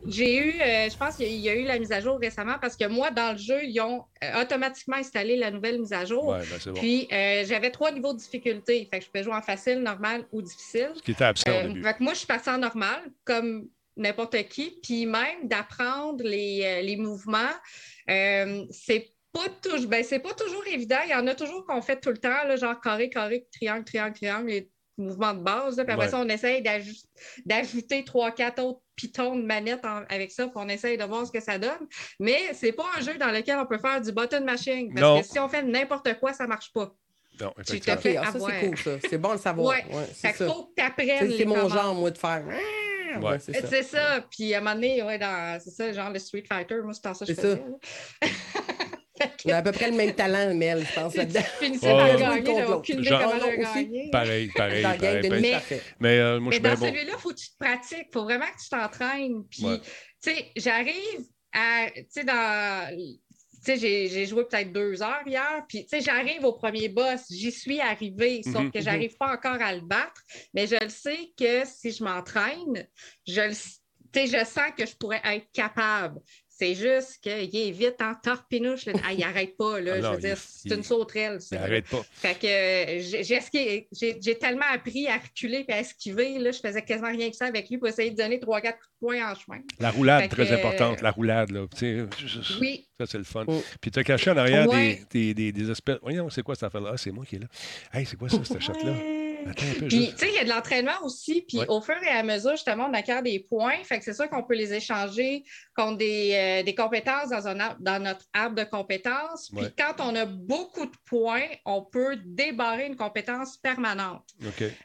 j'ai eu, euh, je pense qu'il y a eu la mise à jour récemment parce que moi, dans le jeu, ils ont euh, automatiquement installé la nouvelle mise à jour.
Ben,
Puis euh, j'avais trois niveaux de difficulté. Fait que je peux jouer en facile, normal ou difficile.
Ce qui était absurde au début.
Fait que moi, je suis partie en normal, comme n'importe qui. Puis même d'apprendre les, les, mouvements, c'est pas toujours, ben, c'est pas toujours évident. Il y en a toujours qu'on fait tout le temps, là, genre carré, carré, triangle, triangle, triangle mouvement de base. Puis après ça, on essaye d'ajouter trois, quatre autres pitons de manette avec ça, puis on essaye de voir ce que ça donne. Mais c'est pas un jeu dans lequel on peut faire du button mashing. Parce que si on fait n'importe quoi, ça marche pas.
Non,
tu te fais ah, ça, c'est cool, ça. C'est bon de savoir.
Ouais. ouais c'est faut que tu apprennes.
C'est mon genre, moi, de faire.
Ouais. c'est ça. Puis à un moment donné, ouais, c'est ça, genre le Street Fighter, moi, c'est ça que je faisais.
On a à peu près le même talent, Mel, je pense.
Tu finissais par gagner, aucune idée comment gagner.
Pareil, pareil, pareil. pareil. Mais, euh, moi,
mais
je
dans celui-là, il faut que tu te pratiques. Il faut vraiment que tu t'entraînes. Puis, tu sais, j'arrive à... Tu sais, dans... Tu sais, j'ai joué peut-être deux heures hier, puis tu sais, j'arrive au premier boss, j'y suis arrivée, sauf mhm, que mhm. j'arrive pas encore à le battre, mais je le sais que si je m'entraîne, je le je sens que je pourrais être capable C'est juste qu'il est vite en torpinouche. Ah, il n'arrête pas, là. Ah je veux dire, c'est une sauterelle.
Il n'arrête pas.
Fait que j'ai tellement appris à reculer et à esquiver. Là, je faisais quasiment rien que ça avec lui pour essayer de donner 3-4 coups de poing en chemin.
La roulade, très importante. La roulade, là.
oui.
Ça, c'est le fun. Oh. Puis tu as caché en arrière des, des, des, espèces. Voyons, c'est quoi cette affaire-là? Ah, c'est moi qui est là. Hey, c'est quoi ça, cette chatte-là?
Puis, tu sais, il y a de l'entraînement aussi. Puis, au fur et à mesure, justement, on acquiert des points. Fait que c'est sûr qu'on peut les échanger contre des, euh, des compétences dans, un dans notre arbre de compétences. Puis, quand on a beaucoup de points, on peut débarrer une compétence permanente.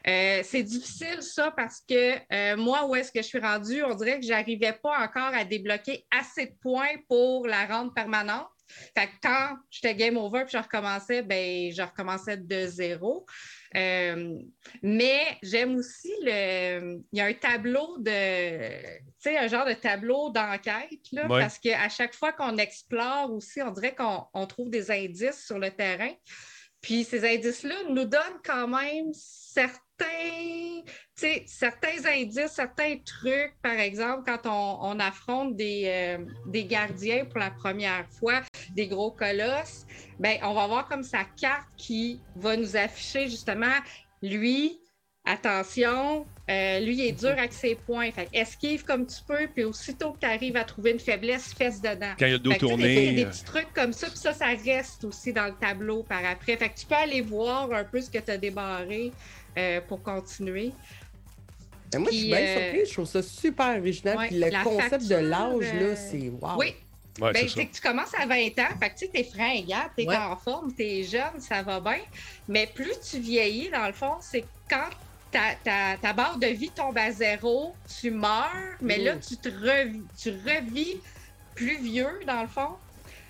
Euh, c'est difficile, ça, parce que euh, moi, où est-ce que je suis rendue, on dirait que je n'arrivais pas encore à débloquer assez de points pour la rendre permanente. Fait que quand j'étais game over puis je recommençais, ben, je recommençais de zéro. Euh, mais j'aime aussi le. Il y a un tableau de. Tu sais, un genre de tableau d'enquête, là, parce qu'à chaque fois qu'on explore aussi, on dirait qu'on trouve des indices sur le terrain. Puis ces indices-là nous donnent quand même certains, certains indices, certains trucs, par exemple, quand on, affronte des, euh, des, gardiens pour la première fois, des gros colosses, ben, on va voir comme sa carte qui va nous afficher justement, lui, attention, euh, lui est dur avec ses points. Fait esquive comme tu peux, puis aussitôt que tu arrives à trouver une faiblesse, fesse dedans.
Quand il y a deux tournées.
Il y a des petits trucs comme ça, puis ça, ça reste aussi dans le tableau par après. Fait que tu peux aller voir un peu ce que tu as débarré euh, pour continuer.
moi, je suis bien euh, surprise. Je trouve ça super original. puis le concept de l'âge, là, c'est wow.
Oui, ben, tu commences à 20 ans, fait que tu es fringant, tu es en forme, tu es jeune, ça va bien. Mais plus tu vieillis, dans le fond, c'est quand ta, barre de vie tombe à zéro, tu meurs, mais là, tu te revis, tu revis plus vieux, dans le fond.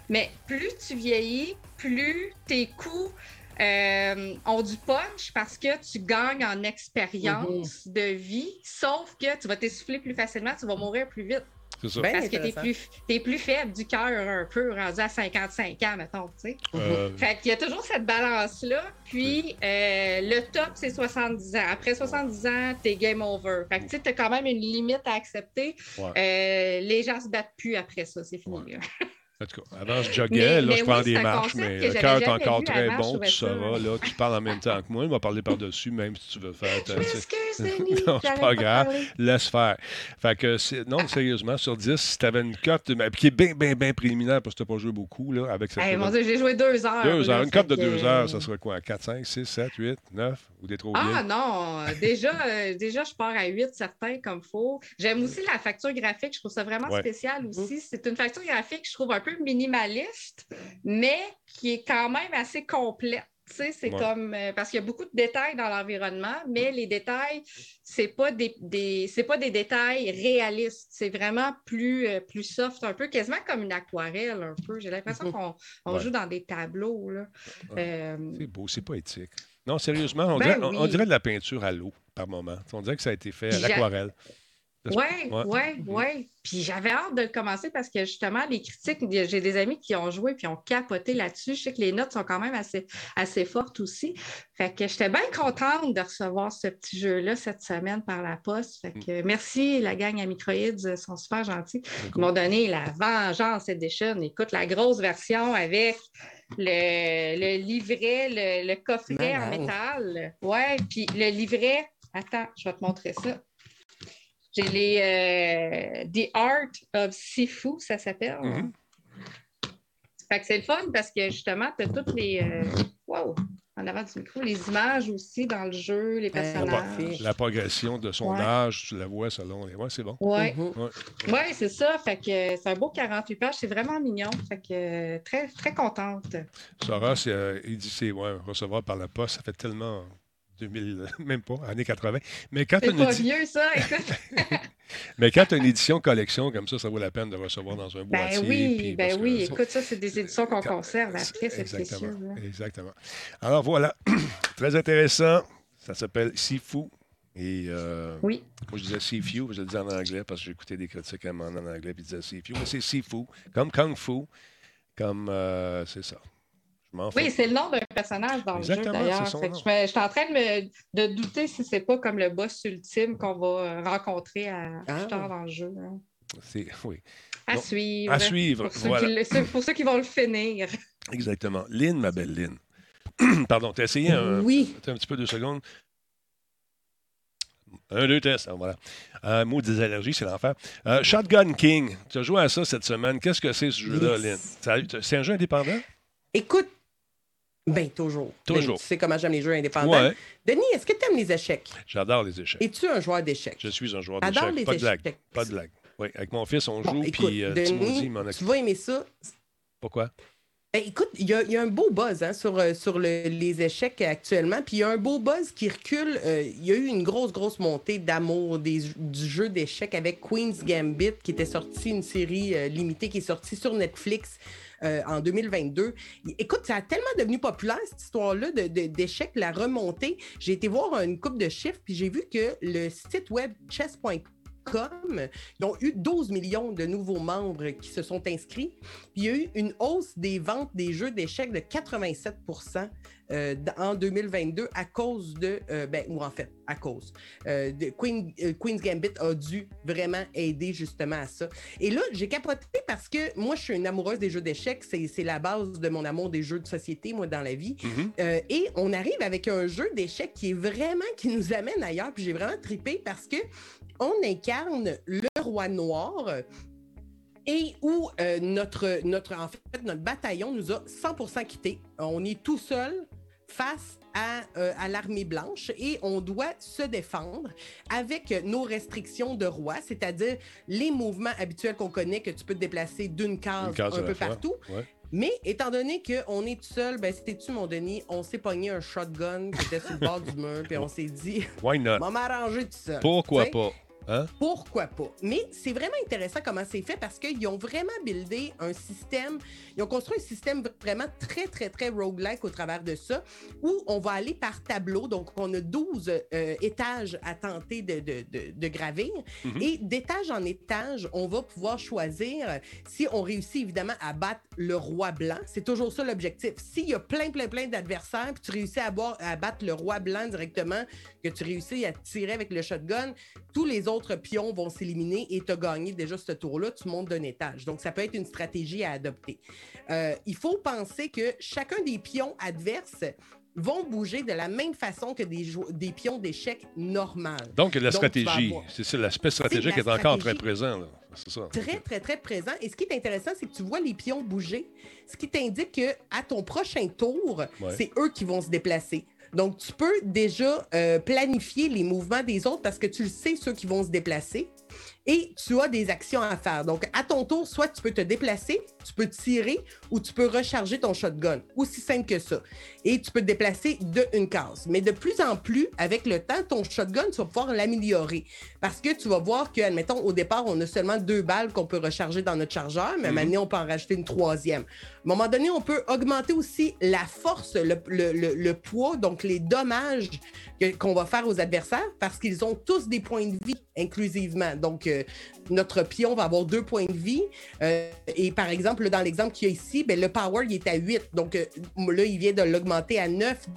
Mais plus tu vieillis, plus tes coups euh, ont du punch parce que tu gagnes en expérience mm-hmm. de vie, sauf que tu vas t'essouffler plus facilement, tu vas mourir plus vite. Ben, Parce que t'es plus, es plus faible du cœur un peu, rendu à 55 ans, mettons, tu sais. Euh, fait qu'il y a toujours cette balance-là. Puis, euh, le top, c'est 70 ans. Après 70 ans, t'es game over. Fait que tu as quand même une limite à accepter. Euh, les gens se battent plus après ça, c'est fini.
En tout cas, avant, je joguais, là, je prends des marches, mais le cœur est encore très bon, tu sauras, là, tu parles en même temps que moi, il va parler par-dessus, même si tu veux faire...
non,
c'est pas grave, laisse faire. Fait que, non, sérieusement, sur 10, si tu avais une cote, qui est bien, bien, bien préliminaire, parce que tu n'as pas joué beaucoup, là, avec cette...
Hey, mon Dieu, j'ai joué deux heures.
Deux heures, une cote de deux heures, ça serait quoi? 4, 5, 6, 7, 8, 9? Ou des trop
Ah non, déjà, euh, déjà, je pars à 8, certains, comme faut. J'aime aussi la facture graphique, je trouve ça vraiment spécial aussi. C'est une facture graphique, je trouve un peu minimaliste, mais qui est quand même assez complète. C'est comme euh, parce qu'il y a beaucoup de détails dans l'environnement, mais les détails, c'est pas des, pas des détails réalistes. C'est vraiment plus, euh, plus soft, un peu, quasiment comme une aquarelle, un peu. J'ai l'impression qu'on joue dans des tableaux.
Euh, c'est beau, c'est poétique. Non, sérieusement, on, ben dirait, on, dirait, de la peinture à l'eau par moment. On dirait que ça a été fait à l'aquarelle.
Oui, oui, oui. Puis j'avais hâte de le commencer parce que justement, les critiques, j'ai des amis qui ont joué puis ont capoté là-dessus. Je sais que les notes sont quand même assez, assez fortes aussi. Fait que j'étais bien contente de recevoir ce petit jeu-là cette semaine par la poste. Fait que merci, la gang à Microids, ils sont super gentils. Ils m'ont donné la Vengeance Edition. Écoute, la grosse version avec le, livret, le, coffret en métal. Ouais, puis le livret, attends, je vais te montrer ça. J'ai les euh, The Art of Sifu, ça s'appelle. Mm-hmm. Fait que c'est le fun parce que justement, tu as toutes les. Euh, wow! En avant du micro, les images aussi dans le jeu, les personnages.
La progression de son âge, tu la vois selon les. Ouais, c'est bon.
Oui, mm-hmm. ouais. c'est ça. Fait que c'est un beau 48 pages. C'est vraiment mignon. Fait que très, très contente.
Sarah, c'est euh, ouais, recevoir par la poste, ça fait tellement 2000, même pas, années 80.
Mais quand c'est pas vieux, ça, écoute.
Mais quand tu as une édition collection comme ça, ça vaut la peine de recevoir dans un
ben
boîtier.
Oui, ben oui, écoute, ça, c'est des éditions qu'on conserve après, c'est
précieux. Exactement. Alors voilà, très intéressant. Ça s'appelle Sifu. Et euh,
oui.
moi, je disais Sifu, je le disais en anglais parce que écouté des critiques en anglais, puis ils disaient Sifu. Mais c'est Sifu, comme Kung Fu, comme. Euh, c'est ça.
Oui, c'est le nom d'un personnage dans le jeu, d'ailleurs. Je, suis en train de, me, douter si c'est pas comme le boss ultime qu'on va rencontrer à, plus tard ah. dans le jeu. Hein.
Oui.
À suivre.
À suivre.
Pour, voilà. ceux pour ceux qui vont le finir.
Exactement. Lynn, ma belle Lynn. Pardon, tu as essayé un,
oui.
un petit peu deux secondes. Un, deux tests. Voilà. Euh, mot des allergies, c'est l'enfer. Euh, Shotgun King. Tu as joué à ça cette semaine. Qu'est-ce que c'est ce jeu-là, Lynn? C'est un jeu indépendant?
Écoute, ben toujours.
Toujours.
tu sais comment j'aime les jeux indépendants. Denis, est-ce que tu aimes les échecs?
J'adore les échecs.
Es-tu un joueur d'échecs?
Je suis un joueur d'échecs. Pas de blague. Pas de blague. Oui, avec mon fils, on joue, puis euh,
Denis, Tu vas aimer ça.
Pourquoi?
Ben, écoute, il y, a un beau buzz hein, sur, euh, sur les échecs actuellement, puis il y a un beau buzz qui recule. Euh, il y a eu une grosse, grosse montée d'amour du jeu d'échecs avec Queen's Gambit, qui était sorti, une série limitée qui est sortie sur Netflix. En 2022. Écoute, ça a tellement devenu populaire, cette histoire-là d'échecs, de, la remontée. J'ai été voir une coupe de chiffres, puis j'ai vu que le site web chess.com ils ont eu 12 millions de nouveaux membres qui se sont inscrits. Puis il y a eu une hausse des ventes des jeux d'échecs de 87% euh, en 2022 à cause de, euh, ben, ou en fait, à cause euh, de Queen, Queen's Gambit a dû vraiment aider justement à ça. Et là, j'ai capoté parce que moi, je suis une amoureuse des jeux d'échecs. C'est la base de mon amour des jeux de société, moi, dans la vie. Mm-hmm. et on arrive avec un jeu d'échecs qui est vraiment, qui nous amène ailleurs. Puis j'ai vraiment tripé parce que on incarne le roi noir et où notre, notre, en fait, notre bataillon nous a 100% quittés. On est tout seul face à, euh, à l'armée blanche et on doit se défendre avec nos restrictions de roi, c'est-à-dire les mouvements habituels qu'on connaît, que tu peux te déplacer d'une case, un peu partout. Mais étant donné qu'on est tout seul, ben c'était-tu mon Denis, on s'est pogné un shotgun qui était sur le bord du mur, puis on s'est dit,
Why not?
on va m'arranger tout seul.
Pourquoi pas? Hein?
Pourquoi pas? Mais c'est vraiment intéressant comment c'est fait parce qu'ils ont vraiment buildé un système, ils ont construit un système vraiment très, très, très roguelike au travers de ça, où on va aller par tableau. Donc, on a 12 euh, étages à tenter de, de, de, gravir. Mm-hmm. Et d'étage en étage, on va pouvoir choisir si on réussit évidemment à battre le roi blanc. C'est toujours ça l'objectif. S'il y a plein, plein, plein d'adversaires, puis tu réussis à, à battre le roi blanc directement, que tu réussis à tirer avec le shotgun, tous les autres pions vont s'éliminer et tu as gagné déjà ce tour-là, tu montes d'un étage. Donc, ça peut être une stratégie à adopter. Euh, il faut penser que chacun des pions adverses vont bouger de la même façon que des, des pions d'échecs normales.
Donc, la stratégie, c'est ça, l'aspect stratégique est, encore très présent.
Très, très, très présent. Et ce qui est intéressant, c'est que tu vois les pions bouger, ce qui t'indique que à ton prochain tour, c'est eux qui vont se déplacer. Donc, tu peux déjà euh, planifier les mouvements des autres parce que tu le sais, ceux qui vont se déplacer et tu as des actions à faire. Donc, à ton tour, soit tu peux te déplacer, tu peux tirer ou tu peux recharger ton shotgun. Aussi simple que ça. Et tu peux te déplacer de une case. Mais de plus en plus, avec le temps, ton shotgun, tu vas pouvoir l'améliorer. Parce que tu vas voir que, admettons, au départ, on a seulement deux balles qu'on peut recharger dans notre chargeur, mais maintenant, mhm. on peut en rajouter une troisième. À un moment donné, on peut augmenter aussi la force, le, poids, donc les dommages qu'on va faire aux adversaires parce qu'ils ont tous des points de vie inclusivement. Donc, euh, notre pion va avoir deux points de vie. Euh, et par exemple, dans l'exemple qu'il y a ici, ben, le power, il est à 8. Donc euh, là, il vient de l'augmenter à 9.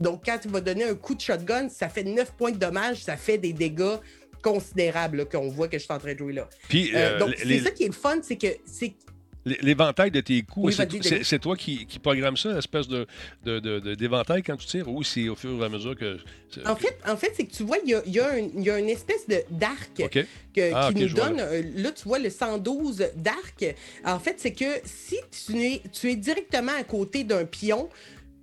Donc, quand il va donner un coup de shotgun, ça fait 9 points de dommage, ça fait des dégâts considérables qu'on voit que je suis en train de jouer là.
Puis,
donc, c'est ça qui est le fun, c'est que c'est
L'éventail de tes coups, c'est toi qui, qui programme ça, l'espèce de, d'éventail quand tu tires, ou c'est au fur et à mesure que.
En fait, en fait c'est que tu vois, il y a, y, a y a, une espèce d'arc ah, qui nous donne. Euh, là, tu vois le 112 d'arc. En fait, c'est que si tu es, tu es directement à côté d'un pion,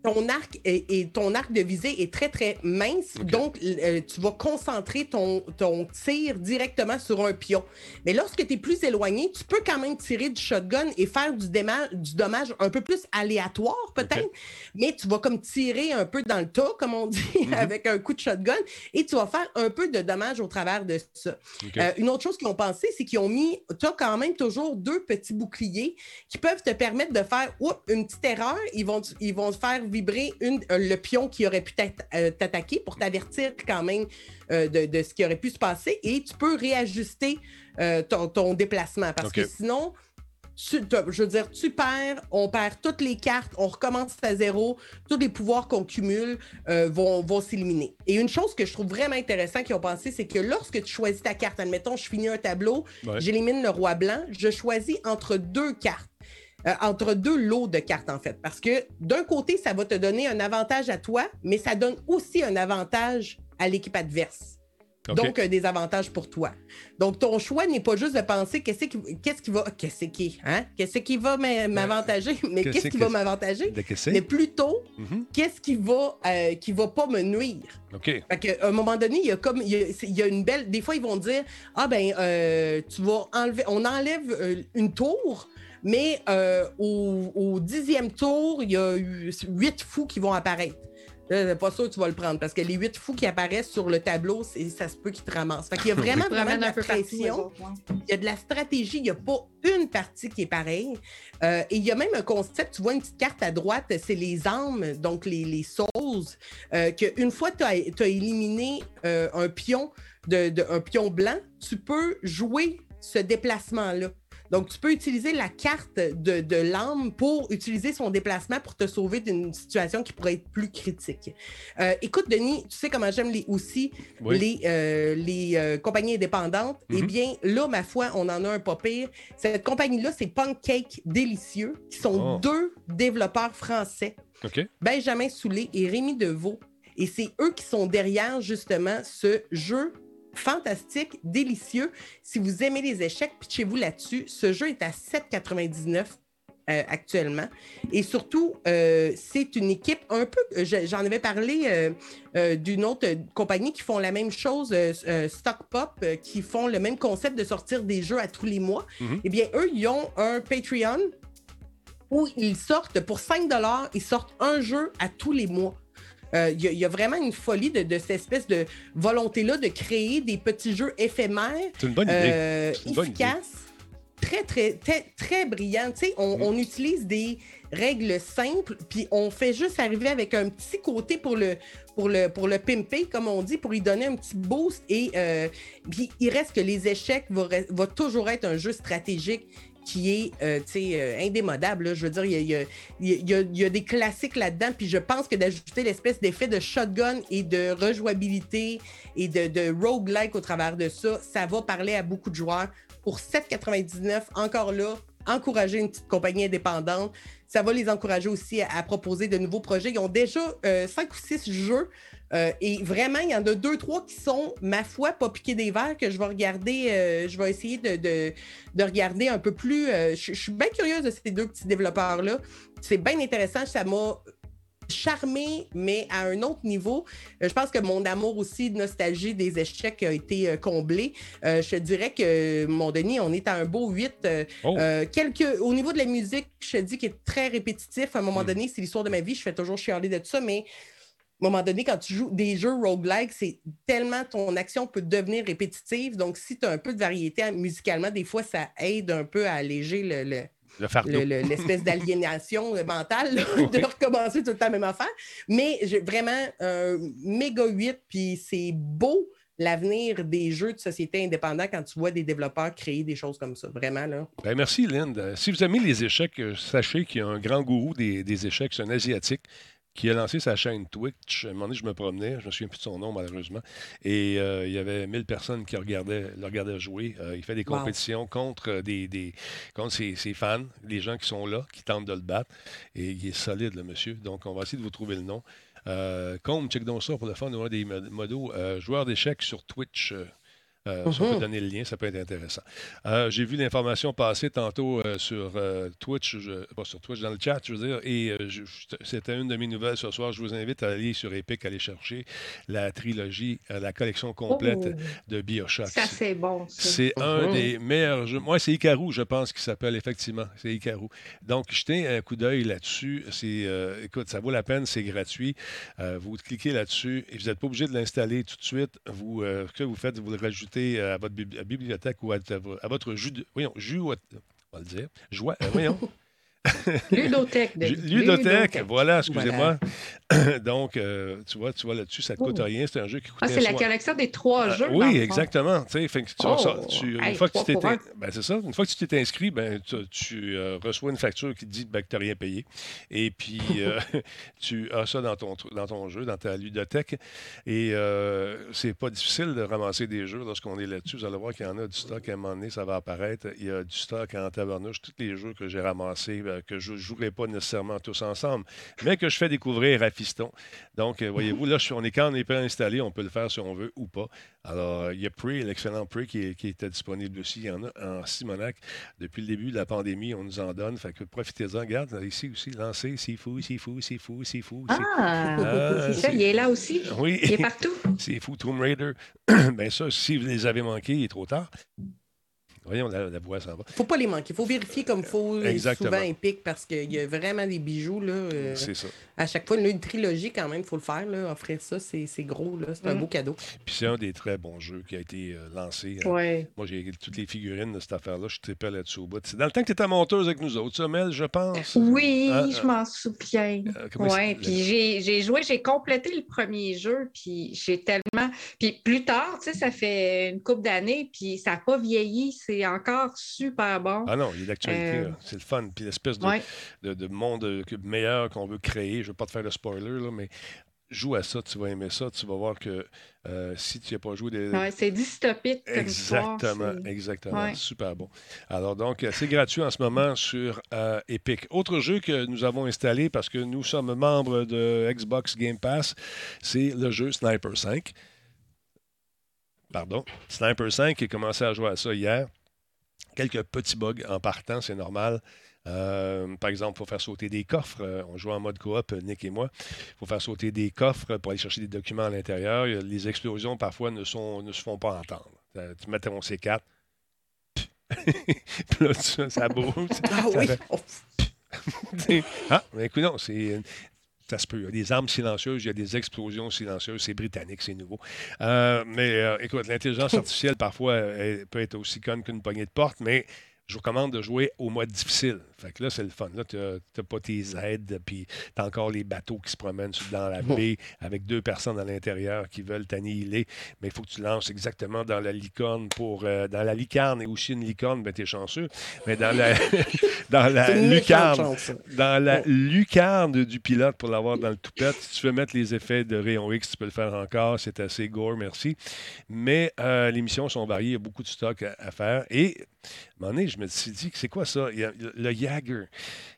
ton arc et, ton arc de visée est très très mince, donc euh, tu vas concentrer ton, ton tir directement sur un pion. Mais lorsque tu es plus éloigné, tu peux quand même tirer du shotgun et faire du, du dommage un peu plus aléatoire peut-être, mais tu vas comme tirer un peu dans le tas, comme on dit, mhm. avec un coup de shotgun, et tu vas faire un peu de dommage au travers de ça. Euh, une autre chose qu'ils ont pensé, c'est qu'ils ont mis, tu as quand même toujours deux petits boucliers qui peuvent te permettre de faire une petite erreur, ils vont, ils vont faire vibrer une, euh, le pion qui aurait pu euh, t'attaquer pour t'avertir quand même euh, de, ce qui aurait pu se passer et tu peux réajuster ton, déplacement parce que sinon, je veux dire, tu perds, on perd toutes les cartes, on recommence à zéro, tous les pouvoirs qu'on cumule euh, vont, vont s'éliminer. Et une chose que je trouve vraiment intéressant qu'ils ont pensé, c'est que lorsque tu choisis ta carte, admettons, je finis un tableau, j'élimine le roi blanc, je choisis entre deux cartes. Euh, entre deux lots de cartes, en fait. Parce que d'un côté, ça va te donner un avantage à toi, mais ça donne aussi un avantage à l'équipe adverse. Donc, des avantages pour toi. Donc, ton choix n'est pas juste de penser qu'est-ce qui, qu'est-ce qui va, qu'est-ce qui, hein? Qu'est-ce qui va m'avantager, mais qu'est-ce qui va m'avantager, mais plutôt, mm-hmm. qu'est-ce qui va, euh, qui va pas me nuire?
OK.
à un moment donné, il y a comme, il y a, une belle, des fois, ils vont dire, ah ben, euh, tu vas enlever, on enlève une tour, mais euh, au, dixième tour, il y a huit fous qui vont apparaître. Là, pas sûr que tu vas le prendre parce que les huit fous qui apparaissent sur le tableau, ça se peut qu'ils te ramassent. Fait qu'il y a vraiment, vraiment de la pression. Il y a de la stratégie. Il n'y a pas une partie qui est pareille. Euh, et il y a même un concept. Tu vois une petite carte à droite, c'est les âmes, donc les, les souls. Euh, qu'une fois que tu as, éliminé euh, un pion, de, un pion blanc, tu peux jouer ce déplacement-là. Donc, tu peux utiliser la carte de, de l'âme pour utiliser son déplacement pour te sauver d'une situation qui pourrait être plus critique. Euh, écoute, Denis, tu sais comment j'aime les, aussi les, euh, les euh, compagnies indépendantes. Eh mhm. bien, là, ma foi, on en a un pas pire. Cette compagnie-là, c'est Pancake Délicieux, qui sont oh. deux développeurs français. Benjamin Soulet et Rémi Deveau. Et c'est eux qui sont derrière, justement, ce jeu fantastique, délicieux. Si vous aimez les échecs, pitchez-vous là-dessus. Ce jeu est à 7,99 euh, actuellement. Et surtout, euh, c'est une équipe un peu. J'en avais parlé euh, d'une autre compagnie qui font la même chose, Stock Pop, qui font le même concept de sortir des jeux à tous les mois. Mm-hmm. Eh bien, eux, ils ont un Patreon où ils sortent pour 5 ils sortent un jeu à tous les mois. Il euh, y, a vraiment une folie de, cette espèce de volonté-là de créer des petits jeux éphémères.
C'est une bonne idée.
Euh, efficaces. Très, très, très, très brillant. On, mm. on, utilise des règles simples, puis on fait juste arriver avec un petit côté pour le, pour le, pour le pimper, comme on dit, pour lui donner un petit boost. Et euh, puis il reste que les échecs vont va toujours être un jeu stratégique qui est euh, euh, indémodable. Je veux dire, il y a, des classiques là-dedans, puis je pense que d'ajouter l'espèce d'effet de shotgun et de rejouabilité et de, roguelike au travers de ça, ça va parler à beaucoup de joueurs. Pour 7,99, encore là, encourager une petite compagnie indépendante. Ça va les encourager aussi à, proposer de nouveaux projets. Ils ont déjà euh, cinq ou six jeux euh, et vraiment, il y en a deux, trois qui sont, ma foi, pas piqués des verres, que je vais regarder, euh, je vais essayer de, regarder un peu plus. Euh, je, suis bien curieuse de ces deux petits développeurs-là. C'est bien intéressant, ça m'a charmé, mais à un autre niveau. je pense que mon amour aussi de nostalgie des échecs a été comblé. je te dirais que, mon Denis, on est à un beau 8. quelques, au niveau de la musique, je te dis qu'il est très répétitif. À un moment hmm. donné, c'est l'histoire de ma vie. Je fais toujours chialer de tout ça, mais à un moment donné, quand tu joues des jeux roguelike, c'est tellement ton action peut devenir répétitive. Donc, si tu as un peu de variété musicalement, des fois, ça aide un peu à alléger le, l'espèce d'aliénation mentale de recommencer tout le temps la même affaire. Mais j'ai vraiment un méga 8, puis c'est beau l'avenir des jeux de société indépendants quand tu vois des développeurs créer des choses comme ça. Vraiment, là.
Ben, merci, Lynn. Si vous aimez les échecs, euh, sachez qu'il y a un grand gourou des, des échecs, c'est un Asiatique qui a lancé sa chaîne Twitch. À un moment donné, je me promenais, je me souviens plus de son nom malheureusement, et euh, il y avait 1000 personnes qui regardaient, le regardaient jouer. Euh, il fait des compétitions contre, euh, des, des, contre ses, fans, les gens qui sont là, qui tentent de le battre. Et il est solide, le monsieur. Donc, on va essayer de vous trouver le nom. Euh, Combe, check donc ça pour le fun, on a des modos. joueur d'échecs sur Twitch. Euh, si on peut mhm. donner le lien, ça peut être intéressant. Euh, j'ai vu l'information passer tantôt euh, sur Twitch, pas sur Twitch, dans le chat, je veux dire, et c'était une de mes nouvelles ce soir. Je vous invite à aller sur Epic, aller chercher la trilogie, la collection complète oh. de Bioshock.
Ça, c'est bon.
C'est un mhm. des meilleurs jeux. Moi, c'est Icaru, je pense, qui s'appelle effectivement. C'est Icaru. Donc, jetez un coup d'œil là-dessus. C'est, écoute, ça vaut la peine, c'est gratuit. vous cliquez là-dessus et vous n'êtes pas obligé de l'installer tout de suite. Vous, ce que vous faites, vous le rajoutez à votre bibliothèque ou à, votre jus de. Voyons, jus, on va le dire. Joie, euh, voyons.
Ludothèque.
Ludothèque, voilà, excusez-moi. Donc, euh, tu vois, tu vois là-dessus, ça ne te coûte oh. rien. C'est un jeu qui coûte
Ah, c'est la collection des trois
euh,
jeux.
oui, exactement. Tu, oh. tu, une fois que tu t'es ben, c'est ça. Une fois que tu t'es inscrit, ben, tu, euh, reçois une facture qui te dit ben, que tu n'as rien payé. Et puis, tu as ça dans ton, dans ton jeu, dans ta ludothèque. Et c'est pas difficile de ramasser des jeux lorsqu'on est là-dessus. Vous allez voir qu'il y en a du stock à un moment donné, ça va apparaître. Il y a du stock en tabarnouche, tous les jeux que j'ai ramassés, que je ne jouerai pas nécessairement tous ensemble, mais que je fais découvrir à Fiston. Donc, euh, voyez-vous, là, on est quand on est pas installé, on peut le faire si on veut ou pas. Alors, il y a Prey, l'excellent Prey qui, qui, était disponible aussi. Il y en a en Simonac. Depuis le début de la pandémie, on nous en donne. Fait que profitez-en. Regarde, ici aussi, lancez, c'est fou, c'est fou, c'est fou, c'est fou.
Ah, ah c'est ça, il est là aussi? Oui. Il est partout?
c'est fou, Tomb Raider. Bien ça, si vous les avez manqués, il est trop tard. Voyons, la, la voix s'en va.
faut pas les manquer. Il faut vérifier comme il faut. Exactement. Souvent épique parce qu'il y a vraiment des bijoux. Là, euh,
c'est ça.
À chaque fois, une, trilogie, quand même, il faut le faire. Là, offrir ça, c'est, gros. Là, c'est un mm. beau cadeau.
Puis c'est un des très bons jeux qui a été euh, lancé.
Hein. Ouais.
Moi, j'ai toutes les figurines de cette affaire-là. Je suis très là-dessus au bout. C'est dans le temps que tu étais monteuse avec nous autres, ça, Mel, je pense?
Oui, hein, je m'en souviens. Euh, oui, puis j'ai, j'ai joué, j'ai complété le premier jeu, puis j'ai tellement. Puis plus tard, tu sais, ça fait une couple d'années, puis ça n'a pas vieilli. C'est encore super bon.
Ah non, il y a l'actualité. Euh, c'est le fun. Puis l'espèce de, de, monde euh, meilleur qu'on veut créer. Je ne veux pas te faire de spoiler, là, mais joue à ça, tu vas aimer ça. Tu vas voir que euh, si tu n'as pas joué des.
Ouais, c'est dystopique comme
Exactement, exactement. Super bon. Alors, donc, c'est gratuit en ce moment sur Epic. Autre jeu que nous avons installé parce que nous sommes membres de Xbox Game Pass, c'est le jeu Sniper 5. Pardon. Sniper 5, qui a commencé à jouer à ça hier quelques petits bugs en partant, c'est normal. Euh, par exemple, il faut faire sauter des coffres. Euh, on joue en mode coop, Nick et moi. Il faut faire sauter des coffres pour aller chercher des documents à l'intérieur. Les explosions, parfois, ne, sont, ne se font pas entendre. Euh, tu mets ton C4. Puis là, ça, bouge.
Ah oui!
ah, mais écoute, non, c'est ça se peut. Il y a des armes silencieuses, il y a des explosions silencieuses. C'est britannique, c'est nouveau. Euh, mais euh, écoute, l'intelligence artificielle, parfois, elle peut être aussi conne qu'une poignée de porte, mais je vous recommande de jouer au mode difficile. Fait que là, c'est le fun. Là, tu n'as pas tes aides, puis tu as encore les bateaux qui se promènent dans la baie avec deux personnes à l'intérieur qui veulent t'annihiler. Mais il faut que tu lances exactement dans la licorne pour. Euh, dans la licarne et aussi une licorne, ben, tu es chanceux. Mais dans la, dans la lucarne. Dans la lucarne du pilote pour l'avoir dans le toupette. Si tu veux mettre les effets de rayon X, tu peux le faire encore. C'est assez gore, merci. Mais euh, les missions sont variées. Il y a beaucoup de stock à, faire. Et à un moment donné, je me suis dit, c'est quoi ça? Il y a, le Jagger.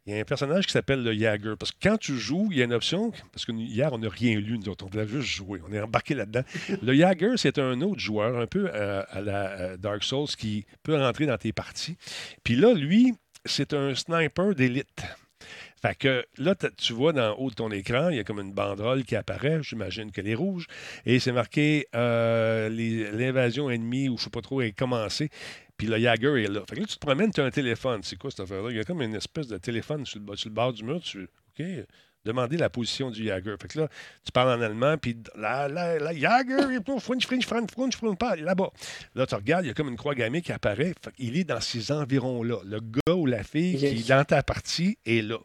Il y a un personnage qui s'appelle le Jagger. Parce que quand tu joues, il y a une option, parce que hier, on n'a rien lu, nous autres, on voulait juste jouer. On est embarqué là-dedans. le Jagger, c'est un autre joueur, un peu euh, à la Dark Souls, qui peut rentrer dans tes parties. Puis là, lui, c'est un sniper d'élite. Fait que là, tu vois dans haut de ton écran, il y a comme une banderole qui apparaît, j'imagine qu'elle est rouge, et c'est marqué euh, l'invasion ennemie, ou je sais pas trop, est commencée. Puis le Jagger est là. Fait que là, tu te promènes, tu as un téléphone. C'est quoi cette affaire-là? Il y a comme une espèce de téléphone sur le, sur bord du mur. Tu, OK, demander la position du Jagger. Fait que là, tu parles en allemand, puis la, la, la Jagger, French, French, French, French, French, pas là-bas. Là, tu regardes, il y a comme une croix gammée qui apparaît. il est dans ces environs-là. Le gars ou la fille qui est dans ta partie est là.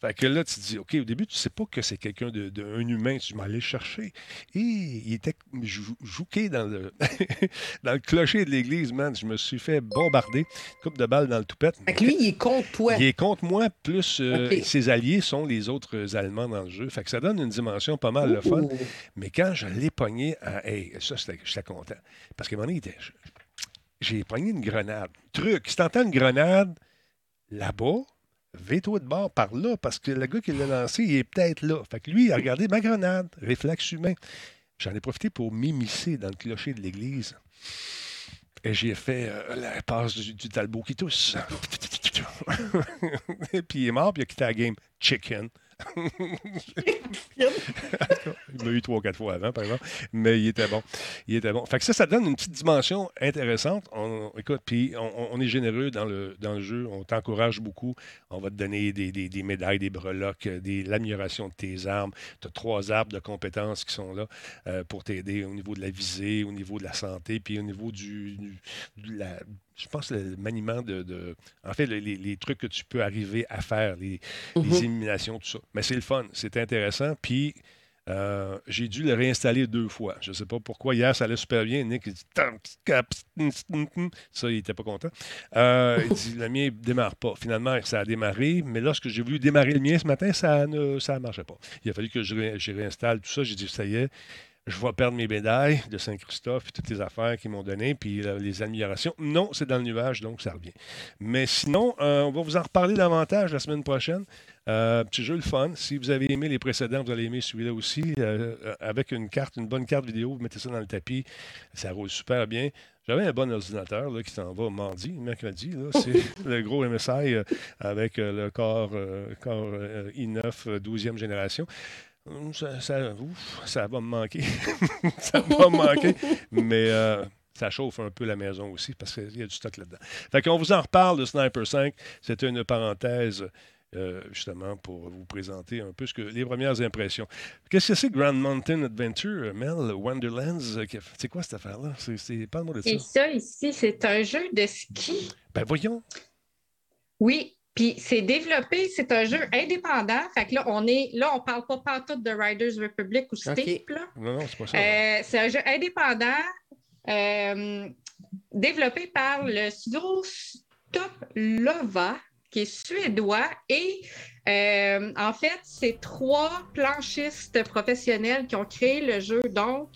Fait que là, tu te dis, OK, au début, tu sais pas que c'est quelqu'un d'un de, humain. Tu m'allais chercher. Et il était jouqué dans le, dans le clocher de l'église, man. Je me suis fait bombarder. Coupe de balles dans le toupette.
Fait que lui, il est contre toi.
Il est contre moi, plus euh, ses alliés sont les autres Allemands dans le jeu. Fait que ça donne une dimension pas mal le fun. Mais quand je l'ai pogné, à, hey, ça, j'étais content. Parce qu'à un moment donné, j'ai pogné une grenade. Truc, si t'entends une grenade là-bas, vais-toi de bord par là, parce que le gars qui l'a lancé, il est peut-être là. Fait que lui, il a regardé ma grenade, réflexe humain. J'en ai profité pour m'immiscer dans le clocher de l'église. Et j'ai fait euh, la passe du, du Talbot qui tousse. et puis il est mort, puis il a quitté la game. Chicken. Il m'a eu trois, quatre fois avant, par exemple. Mais il était bon. Il était bon. Fait que ça, ça donne une petite dimension intéressante. On, écoute, puis on, est généreux dans le, dans le jeu. On t'encourage beaucoup. On va te donner des, des, médailles, des breloques, l'amélioration de tes armes. Tu as trois arbres de compétences qui sont là euh, pour t'aider au niveau de la visée, au niveau de la santé, puis au niveau du, de la, je pense, le maniement de. en fait, les, trucs que tu peux arriver à faire, les, mhm. éliminations, tout ça. Mais c'est le fun, c'est intéressant. Puis. Euh, j'ai dû le réinstaller deux fois. Je ne sais pas pourquoi. Hier, ça allait super bien. Nick, il dit Ça, il n'était pas content. Euh, il dit Le mien ne démarre pas. Finalement, ça a démarré. Mais lorsque j'ai voulu démarrer le mien ce matin, ça ne ça marchait pas. Il a fallu que je, je réinstalle tout ça. J'ai dit Ça y est, je vais perdre mes médailles de Saint-Christophe, toutes les affaires qu'ils m'ont données, puis les améliorations. Non, c'est dans le nuage, donc ça revient. Mais sinon, euh, on va vous en reparler davantage la semaine prochaine. Euh, petit jeu le fun. Si vous avez aimé les précédents, vous allez aimer celui-là aussi. Euh, avec une carte, une bonne carte vidéo, vous mettez ça dans le tapis. Ça roule super bien. J'avais un bon ordinateur là, qui s'en va mardi, mercredi. C'est le gros MSI avec le corps, corps i9 12e génération. Ça, ça, va me manquer. ça va me manquer. Mais euh, ça chauffe un peu la maison aussi parce qu'il y a du stock là-dedans. Fait qu'on vous en reparle de Sniper 5. C'était une parenthèse. Euh, justement, pour vous présenter un peu ce que, les premières impressions. Qu'est-ce que c'est Grand Mountain Adventure, Mel, Wonderlands? C'est quoi cette affaire-là? C'est, pas le mot de ça.
Et ça, ici, c'est un jeu de ski.
Ben voyons.
Oui, puis c'est développé, c'est un jeu indépendant. Fait que là, on est là, on parle pas partout de Riders Republic ou Steep. Là.
Non, non, c'est pas ça.
Euh, c'est un jeu indépendant euh, développé par le studio Stop Lova, qui est suédois. Et euh, en fait, c'est trois planchistes professionnels qui ont créé le jeu. Donc,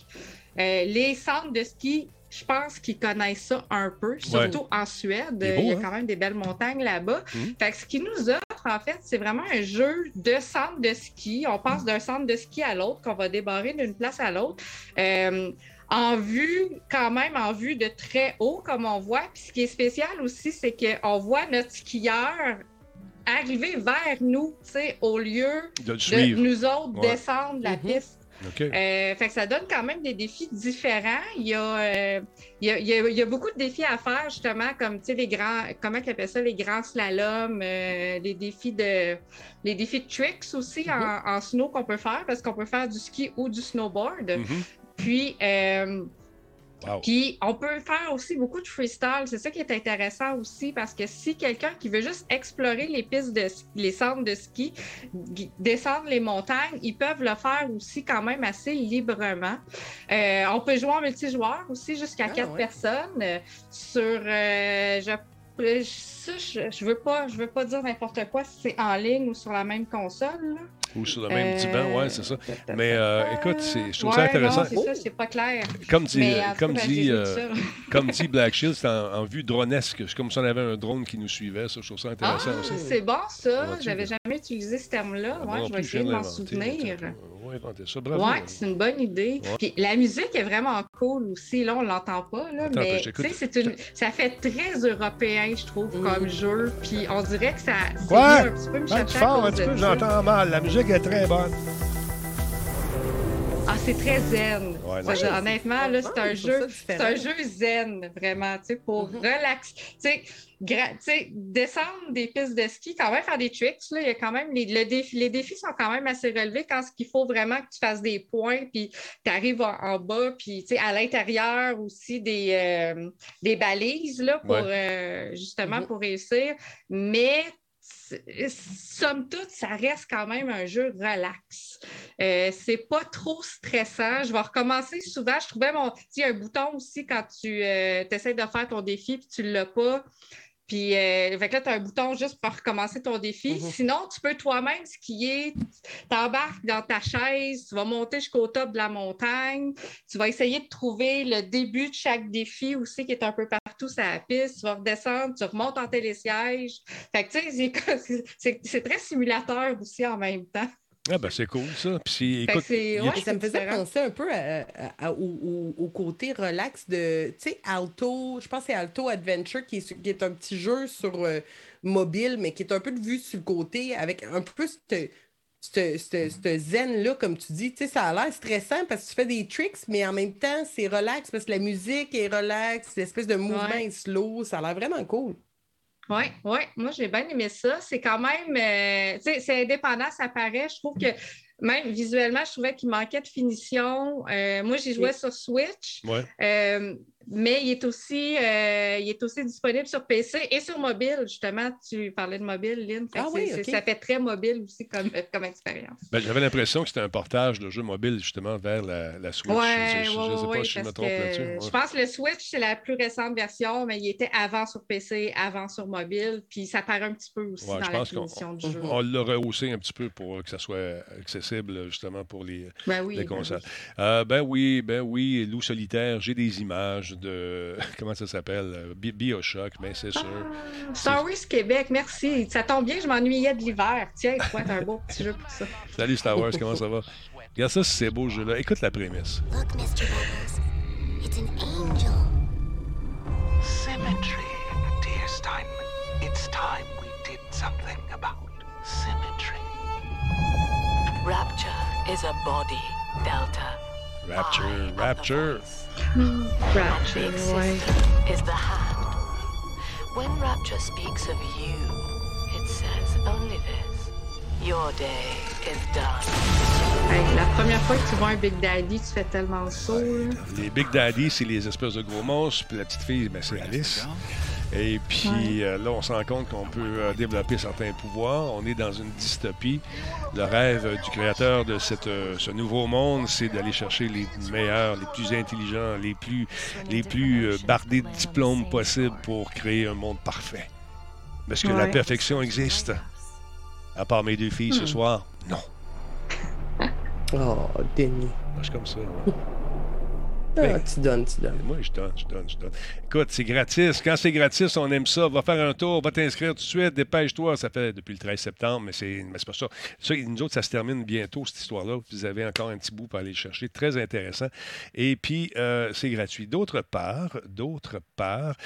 les centres de ski je pense qu'ils connaissent ça un peu, surtout en Suède. il y a hein? quand même des belles montagnes là-bas. Mhm. Fait que ce qu'ils nous offre, en fait, c'est vraiment un jeu de centre de ski. On passe d'un centre de ski à l'autre, qu'on va débarrer d'une place à l'autre. Euh, en vue, quand même en vue de très haut, comme on voit. Puis ce qui est spécial aussi, c'est qu'on voit notre skieur arriver vers nous, au lieu de, nous autres descendre la mhm. piste. Euh, fait que ça donne quand même des défis différents. Il y a, euh, il y a, beaucoup de défis à faire, justement, comme les grands, comment ils appellent ça, les grands slaloms, euh, les défis de les défis de tricks aussi mm-hmm. en, snow qu'on peut faire, parce qu'on peut faire du ski ou du snowboard. Mm-hmm. Puis puis on peut faire aussi beaucoup de freestyle. C'est ça qui est intéressant aussi parce que si quelqu'un qui veut juste explorer les pistes de les centres de ski, descendre les montagnes, ils peuvent le faire aussi quand même assez librement. Euh, on peut jouer en multijoueur aussi jusqu'à ah, quatre personnes euh, sur euh, je je, veux pas, je veux pas dire n'importe quoi si c'est en ligne ou sur la même console.
Ou sur le même divan, ouais, c'est ça. Mais euh, écoute, je trouve ça intéressant.
c'est ça, c'est pas clair.
Comme dit, comme dit, euh, comme dit Black Shield, c'est en, vue dronesque. C'est comme si on avait un drone qui nous suivait. Ça, je trouve ça intéressant
ah,
aussi.
C'est bon, ça. J'avais jamais utilisé ce terme-là. Ah, ouais, je vais essayer de m'en souvenir.
Oui, ça. Bravo.
Ouais, c'est une bonne idée. Puis la musique est vraiment cool aussi. Là, on l'entend pas, là, mais c'est une... ça fait très européen, je trouve, comme mm. jeu. Puis on dirait que ça.
Quoi? Un petit peu me ben, j'entends mal. La musique est très bonne.
Ah, c'est très zen. honnêtement, là, c'est un jeu, c'est un jeu zen, vraiment, tu sais, pour mm-hmm. relaxer. Tu sais, descendre des pistes de ski, quand même faire des tricks, là, il y a quand même les, les défis sont quand même assez relevés quand ce qu'il faut vraiment que tu fasses des points, puis tu arrives en, bas, puis tu sais, à l'intérieur aussi des, euh, des balises là, pour euh, justement mm-hmm. pour réussir. Mais somme toute, ça reste quand même un jeu relax. Euh, c'est pas trop stressant. Je vais recommencer souvent. Je trouvais mon. petit un bouton aussi quand tu euh, essaies de faire ton défi et tu ne l'as pas. Puis, euh, là, tu as un bouton juste pour recommencer ton défi. Mhm. Sinon, tu peux toi-même skier. Tu embarques dans ta chaise, tu vas monter jusqu'au top de la montagne. Tu vas essayer de trouver le début de chaque défi aussi qui est un peu partout sur la piste. Tu vas redescendre, tu remontes en télésiège. Fait que, tu sais, c'est très simulateur aussi en même temps.
Ah ben c'est cool ça.
Puis, écoute, ça me faisait penser un peu au, côté relax de, tu sais, Alto, je pense que c'est Alto Adventure qui est, qui est, un petit jeu sur euh, mobile, mais qui est un peu de vue sur le côté avec un peu ce zen-là, comme tu dis. Tu sais, ça a l'air stressant parce que tu fais des tricks, mais en même temps, c'est relax parce que la musique est relax, l'espèce de mouvement est slow. Ça a l'air vraiment cool.
Oui, oui, moi j'ai bien aimé ça. C'est quand même, euh, tu sais, c'est indépendant, ça paraît. Je trouve que même visuellement, je trouvais qu'il manquait de finition. Euh, moi, j'y jouais sur Switch.
Ouais.
Euh, mais il est, aussi, euh, il est aussi disponible sur PC et sur mobile. Justement, tu parlais de mobile, Lynn.
Ah oui,
Ça fait très mobile aussi comme, comme expérience.
Ben, J'avais l'impression que c'était un portage de jeu mobile justement vers la, la Switch.
Ouais, je ne sais pas si je me trompe là-dessus. Je pense que le Switch, c'est la plus récente version, mais il était avant sur PC, avant sur mobile. Puis ça paraît un petit peu aussi dans la finition du jeu.
On l'a rehaussé un petit peu pour que ça soit accessible justement pour les,
ben oui,
les ben consoles. Ben oui. ben oui, ben oui, Loup solitaire, j'ai des images de. Comment ça s'appelle euh, Bioshock, mais c'est sûr.
Ah, Star Wars Québec, merci. Ça tombe bien, je m'ennuyais de l'hiver. Tiens, c'est un beau petit jeu pour ça.
Salut Star Wars, comment ça va? Regarde ça, c'est beau jeu-là. Écoute la prémisse. Look, Mr. Bubbles. It's an angel. Symmetry, dear Steinman. It's time we did something about symmetry. Rapture is a body, Delta. Rapture, Rapture.
Rapture, ouais.
Is the hand. When Rapture speaks of you, it says only this. Your day is done.
Hey, la première fois que tu vois un Big Daddy, tu fais tellement saut.
Les Big Daddy, c'est les espèces de gros monstres, puis la petite fille, ben, c'est Alice. Et puis euh, là, on se rend compte qu'on peut euh, développer certains pouvoirs. On est dans une dystopie. Le rêve du créateur de cette, euh, ce nouveau monde, c'est d'aller chercher les meilleurs, les plus intelligents, les plus, les plus bardés de diplômes possibles pour créer un monde parfait. Est-ce que la perfection existe? À part mes deux filles ce hmm. soir, non.
Oh, Denis.
Je suis comme ça.
Ah, tu donnes, tu donnes.
Moi, je donne, je donne, je donne. Écoute, c'est gratis. Quand c'est gratis, on aime ça. Va faire un tour, va t'inscrire tout de suite, dépêche-toi. Ça fait depuis le 13 septembre, mais c'est pas ça. ça. Nous autres, ça se termine bientôt, cette histoire-là. Vous avez encore un petit bout pour aller le chercher. Très intéressant. Et puis, euh, c'est gratuit. D'autre part, d'autre part,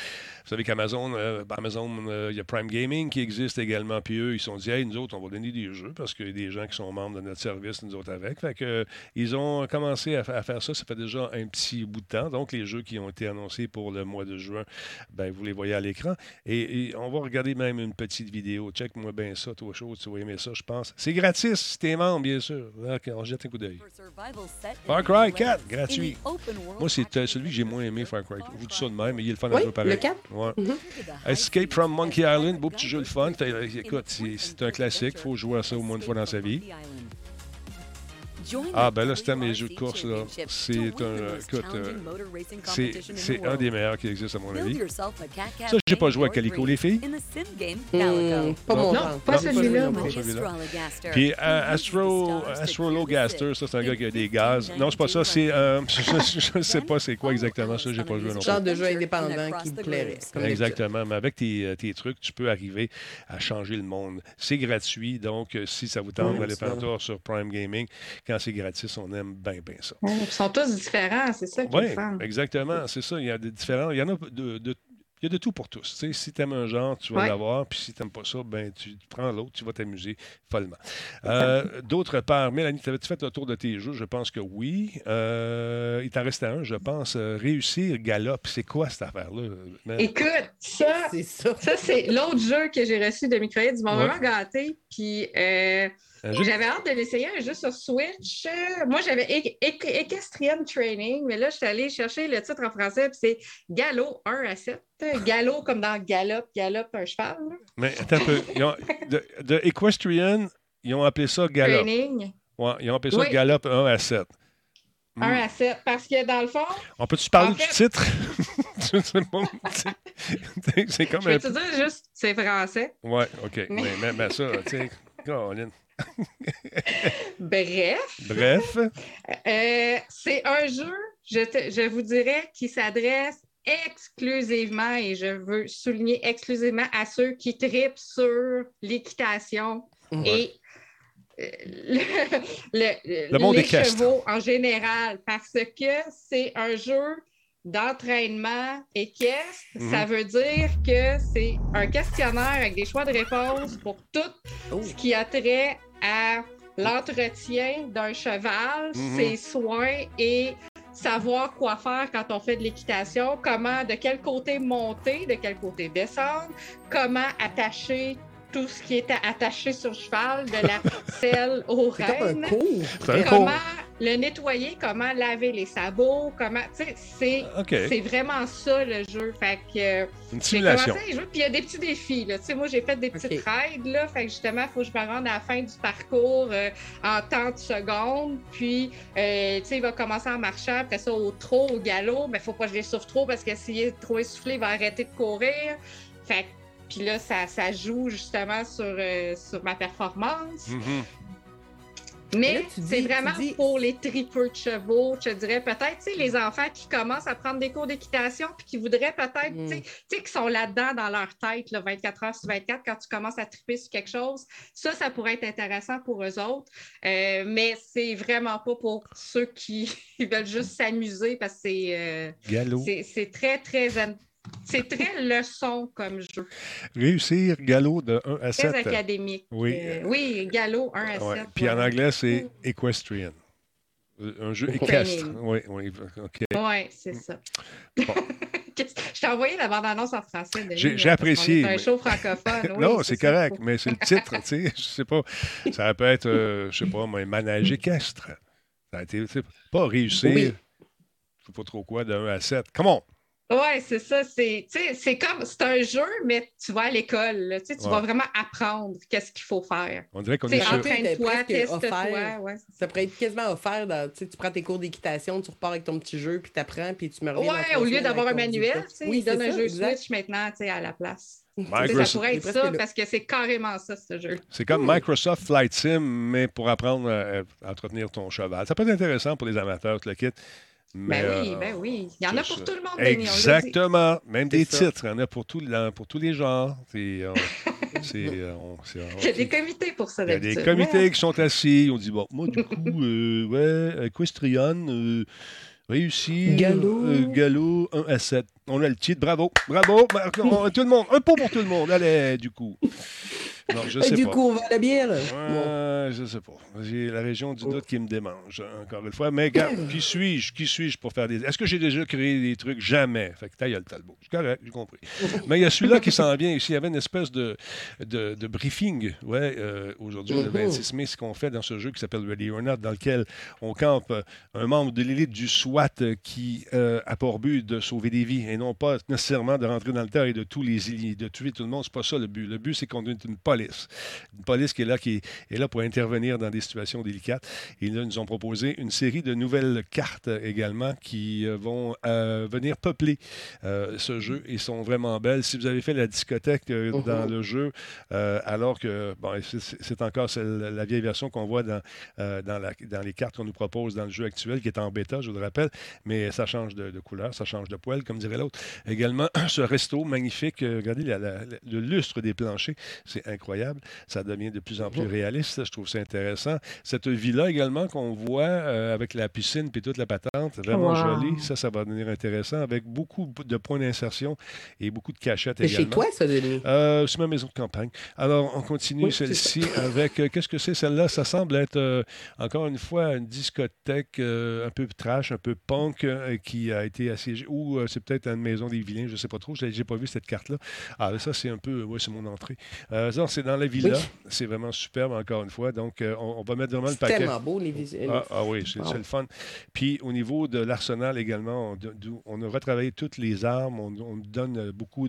vous savez qu'Amazon, euh, Amazon, euh, il y a Prime Gaming qui existe également. Puis eux, ils sont dit, hey, nous autres, on va donner des jeux parce qu'il y a des gens qui sont membres de notre service, nous autres avec. Fait que, ils ont commencé à faire ça. Ça fait déjà un petit bout de temps. Donc, les jeux qui ont été annoncés pour le mois de juin, ben, vous les voyez à l'écran. Et, on va regarder même une petite vidéo. Check-moi bien ça, toi, chaud. Tu vas aimer ça, je pense. C'est gratis si t'es membre, bien sûr. on jette un coup d'œil. Far Cry 4, gratuit. Moi, c'est euh, celui que j'ai moins aimé, Far Cry. Je vous dis ça de même, mais il est le fun
oui,
jeu pareil.
Le 4?
Ouais. Mm-hmm. Escape from Monkey Island, beau petit jeu de fun. Écoute, c'est un classique. Il faut jouer à ça au moins une fois dans sa vie. Ah, ben là, c'était mes jeux de course, là. C'est un. Écoute, euh, c'est un des meilleurs qui existent, à mon avis. Ça, j'ai pas joué à Calico, les filles.
Mmh, pas mon
Non, pas celui-là.
Puis euh, Astro, Astro Lowgaster, ça, c'est un gars qui a des gaz. Non, c'est pas ça. C'est. Euh, je ne sais pas c'est quoi exactement ça. J'ai pas joué non plus.
genre de jeu indépendant qui me plairait.
Exactement. Mais avec tes, tes, trucs, tu peux arriver à changer le monde. C'est gratuit. Donc, si ça vous tente d'aller faire un tour sur Prime Gaming, quand c'est gratis, on aime bien, bien ça.
ils sont tous différents, c'est ça qui Oui,
exactement, c'est ça. Il y a des différents. Il y en a de, de il y a de tout pour tous. si tu aimes un genre, tu vas l'avoir. Puis si tu n'aimes pas ça, ben, tu prends l'autre, tu vas t'amuser follement. Euh, d'autre part, Mélanie, avais-tu fait le tour de tes jeux? Je pense que oui. Euh, il t'en restait un, je pense. Euh, réussir Galop. C'est quoi cette affaire-là?
Écoute, ça, c'est ça. ça c'est l'autre jeu que j'ai reçu de Microïd. Ils m'ont vraiment gâté. Puis. J'avais hâte de l'essayer un jeu sur Switch. Moi, j'avais Equestrian Training, mais là, je suis allée chercher le titre en français, puis c'est Galop 1 à 7. Galop comme dans Galop, Galop un cheval.
Mais attends un peu. de, Equestrian, ils ont appelé ça Galop.
Training.
Ouais, ils ont appelé ça Galop 1 à 7.
1 à 7. Parce que dans le fond.
On peut-tu parler du titre? c'est comme
Je vais te dire juste, c'est français.
Ouais, OK. Mais, mais, mais ça, tu sais, Caroline.
Bref.
Bref.
Euh, c'est un jeu, je, je vous dirais, qui s'adresse exclusivement, et je veux souligner exclusivement à ceux qui tripent sur l'équitation et euh, le, le, monde les chevaux en général, parce que c'est un jeu d'entraînement équestre, ça mhm. veut dire que c'est un questionnaire avec des choix de réponses pour tout oh. ce qui a trait à l'entretien d'un cheval, mm-hmm. ses soins et savoir quoi faire quand on fait de l'équitation, comment, de quel côté monter, de quel côté descendre, comment attacher tout ce qui était attaché sur cheval, de la selle au rênes. Comment le nettoyer, comment laver les sabots, comment. Tu sais, c'est vraiment ça le jeu. Fait que.
Une simulation.
Puis il y a des petits défis. Là. Tu sais, moi, j'ai fait des petites raids. Là, fait que justement, il faut que je me rende à la fin du parcours euh, en tant de secondes. Puis, euh, tu sais, il va commencer en marchant, après ça, au trot, au galop. Mais il faut pas que je les souffle trop parce que s'il est trop essoufflé, il va arrêter de courir. Fait puis là, ça, ça, joue justement sur, euh, sur ma performance. Mm-hmm. Mais c'est vraiment pour les tripeux de chevaux, je dirais peut-être, tu sais, les enfants qui commencent à prendre des cours d'équitation puis qui voudraient peut-être, tu sais, mm. qui sont là-dedans dans leur tête, là, 24 heures sur 24, quand tu commences à triper sur quelque chose, ça, ça pourrait être intéressant pour eux autres. Euh, mais c'est vraiment pas pour ceux qui veulent juste s'amuser parce que c'est euh, très, très c'est très leçon comme jeu.
Réussir galop de 1 à 7.
Très académique. Oui, euh, oui galop 1 à 7.
Puis en anglais, c'est equestrian. Un jeu équestre. Oui, oui,
OK. Oui, c'est ça. Je t'ai envoyé la bande-annonce en français.
J'ai apprécié.
C'est un show francophone.
non, c'est correct, mais c'est le titre, tu sais. Je sais pas. Ça peut être, euh, je sais pas, un manège équestre. Ça a été, pas réussir. Je ne sais pas trop quoi, de 1 à 7. Comment?
Oui, c'est ça. C'est comme c'est un jeu, mais tu vas à l'école. Tu vas vraiment apprendre qu'est-ce qu'il faut faire.
On dirait qu'on est
sur... Entraîne-toi, teste-toi. Ouais. Ça pourrait être quasiment offert. Dans, tu prends tes cours d'équitation, tu repars avec ton petit jeu, puis tu apprends, puis tu me reviens.
Oui, au lieu d'avoir un manuel, oui, il donne un jeu Switch maintenant à la place. Ça pourrait être ça, parce que c'est carrément ça, ce jeu.
C'est comme Microsoft Flight Sim, mais pour apprendre à, entretenir ton cheval. Ça peut être intéressant pour les amateurs, le kit.
Ben oui, euh, ben oui. Il y en a pour tout le monde.
Exactement. Même des titres. Il y en a pour, tout, pour tous les genres. Euh,
euh, il y a des comités pour ça.
Il y a des comités qui sont assis. On dit, bon, moi, du coup, ouais, Equestrian, réussi.
Galop.
Galop, 1 à 7. On a le titre. Bravo. Bravo. Tout le monde. Un pot pour tout le monde. Allez, du coup.
Non, je sais du coup, on va à la bière?
Ouais, Je sais pas. J'ai la région du doute qui me démange, encore une fois. Mais regarde, qui suis-je? Qui suis-je pour faire des. Est-ce que j'ai déjà créé des trucs? Jamais. Fait que taille le talbot. C'est correct, j'ai compris. Mais il y a celui-là qui s'en vient ici. Il y avait une espèce de, de, de briefing, ouais, euh, aujourd'hui, le 26 mai, ce qu'on fait dans ce jeu qui s'appelle Ready or Not, dans lequel on campe euh, un membre de l'élite du SWAT qui euh, a pour but de sauver des vies et non pas nécessairement de rentrer dans le terre et de, tous les, de tuer tout le monde. C'est pas ça le but. Le but, c'est qu'on ait une police. Une police qui est là, qui est là pour intervenir dans des situations délicates. Et là, ils nous ont proposé une série de nouvelles cartes également qui euh, vont euh, venir peupler euh, ce jeu et sont vraiment belles. Si vous avez fait la discothèque uh-huh. dans le jeu, alors que bon, c'est encore la vieille version qu'on voit dans, dans, la, dans, les cartes qu'on nous propose dans le jeu actuel, qui est en bêta, je vous le rappelle, mais ça change de, couleur, ça change de poil, comme dirait l'autre. Également, ce resto magnifique, regardez le lustre des planchers, c'est incroyable. Ça devient de plus en plus réaliste. Je trouve ça intéressant. Cette villa également qu'on voit euh, avec la piscine et toute la patente, vraiment jolie. Ça, ça va devenir intéressant avec beaucoup de points d'insertion et beaucoup de cachettes également.
C'est chez toi, ça, Denis?
Euh, c'est ma maison de campagne. Alors, on continue celle-ci avec. Euh, qu'est-ce que c'est celle-là? Ça semble être, encore une fois, une discothèque un peu trash, un peu punk qui a été assiégée. Ou c'est peut-être une maison des vilains, je ne sais pas trop. Je n'ai pas vu cette carte-là. Ah, ça, c'est un peu. Oui, c'est mon entrée. C'est dans la villa. C'est vraiment superbe, encore une fois. Donc, euh, on, va mettre vraiment le paquet.
C'est tellement beau, les visuels.
Ah, ah, oui, c'est le fun. Puis, au niveau de l'arsenal également, on, on, a retravaillé toutes les armes. On, donne beaucoup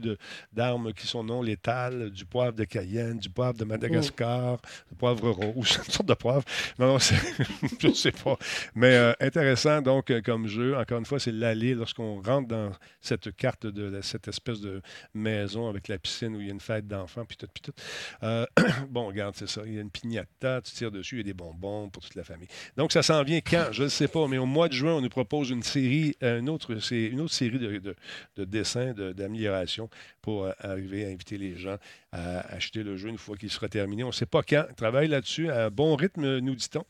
d'armes qui sont non létales, du poivre de Cayenne, du poivre de Madagascar, du poivre rouge, une sorte de poivre. Non, non, je ne sais pas. Mais euh, intéressant, donc, euh, comme jeu. Encore une fois, c'est l'allée lorsqu'on rentre dans cette carte de cette espèce de maison avec la piscine où il y a une fête d'enfants, puis tout, puis tout. Euh, bon, regarde, c'est ça. Il y a une pignata, tu tires dessus, il y a des bonbons pour toute la famille. Donc, ça s'en vient quand? Je ne sais pas, mais au mois de juin, on nous propose une série, euh, une autre, série de, de, dessins, d'amélioration pour euh, arriver à inviter les gens à acheter le jeu une fois qu'il sera terminé. On ne sait pas quand. On travaille là-dessus à bon rythme, nous dit-on.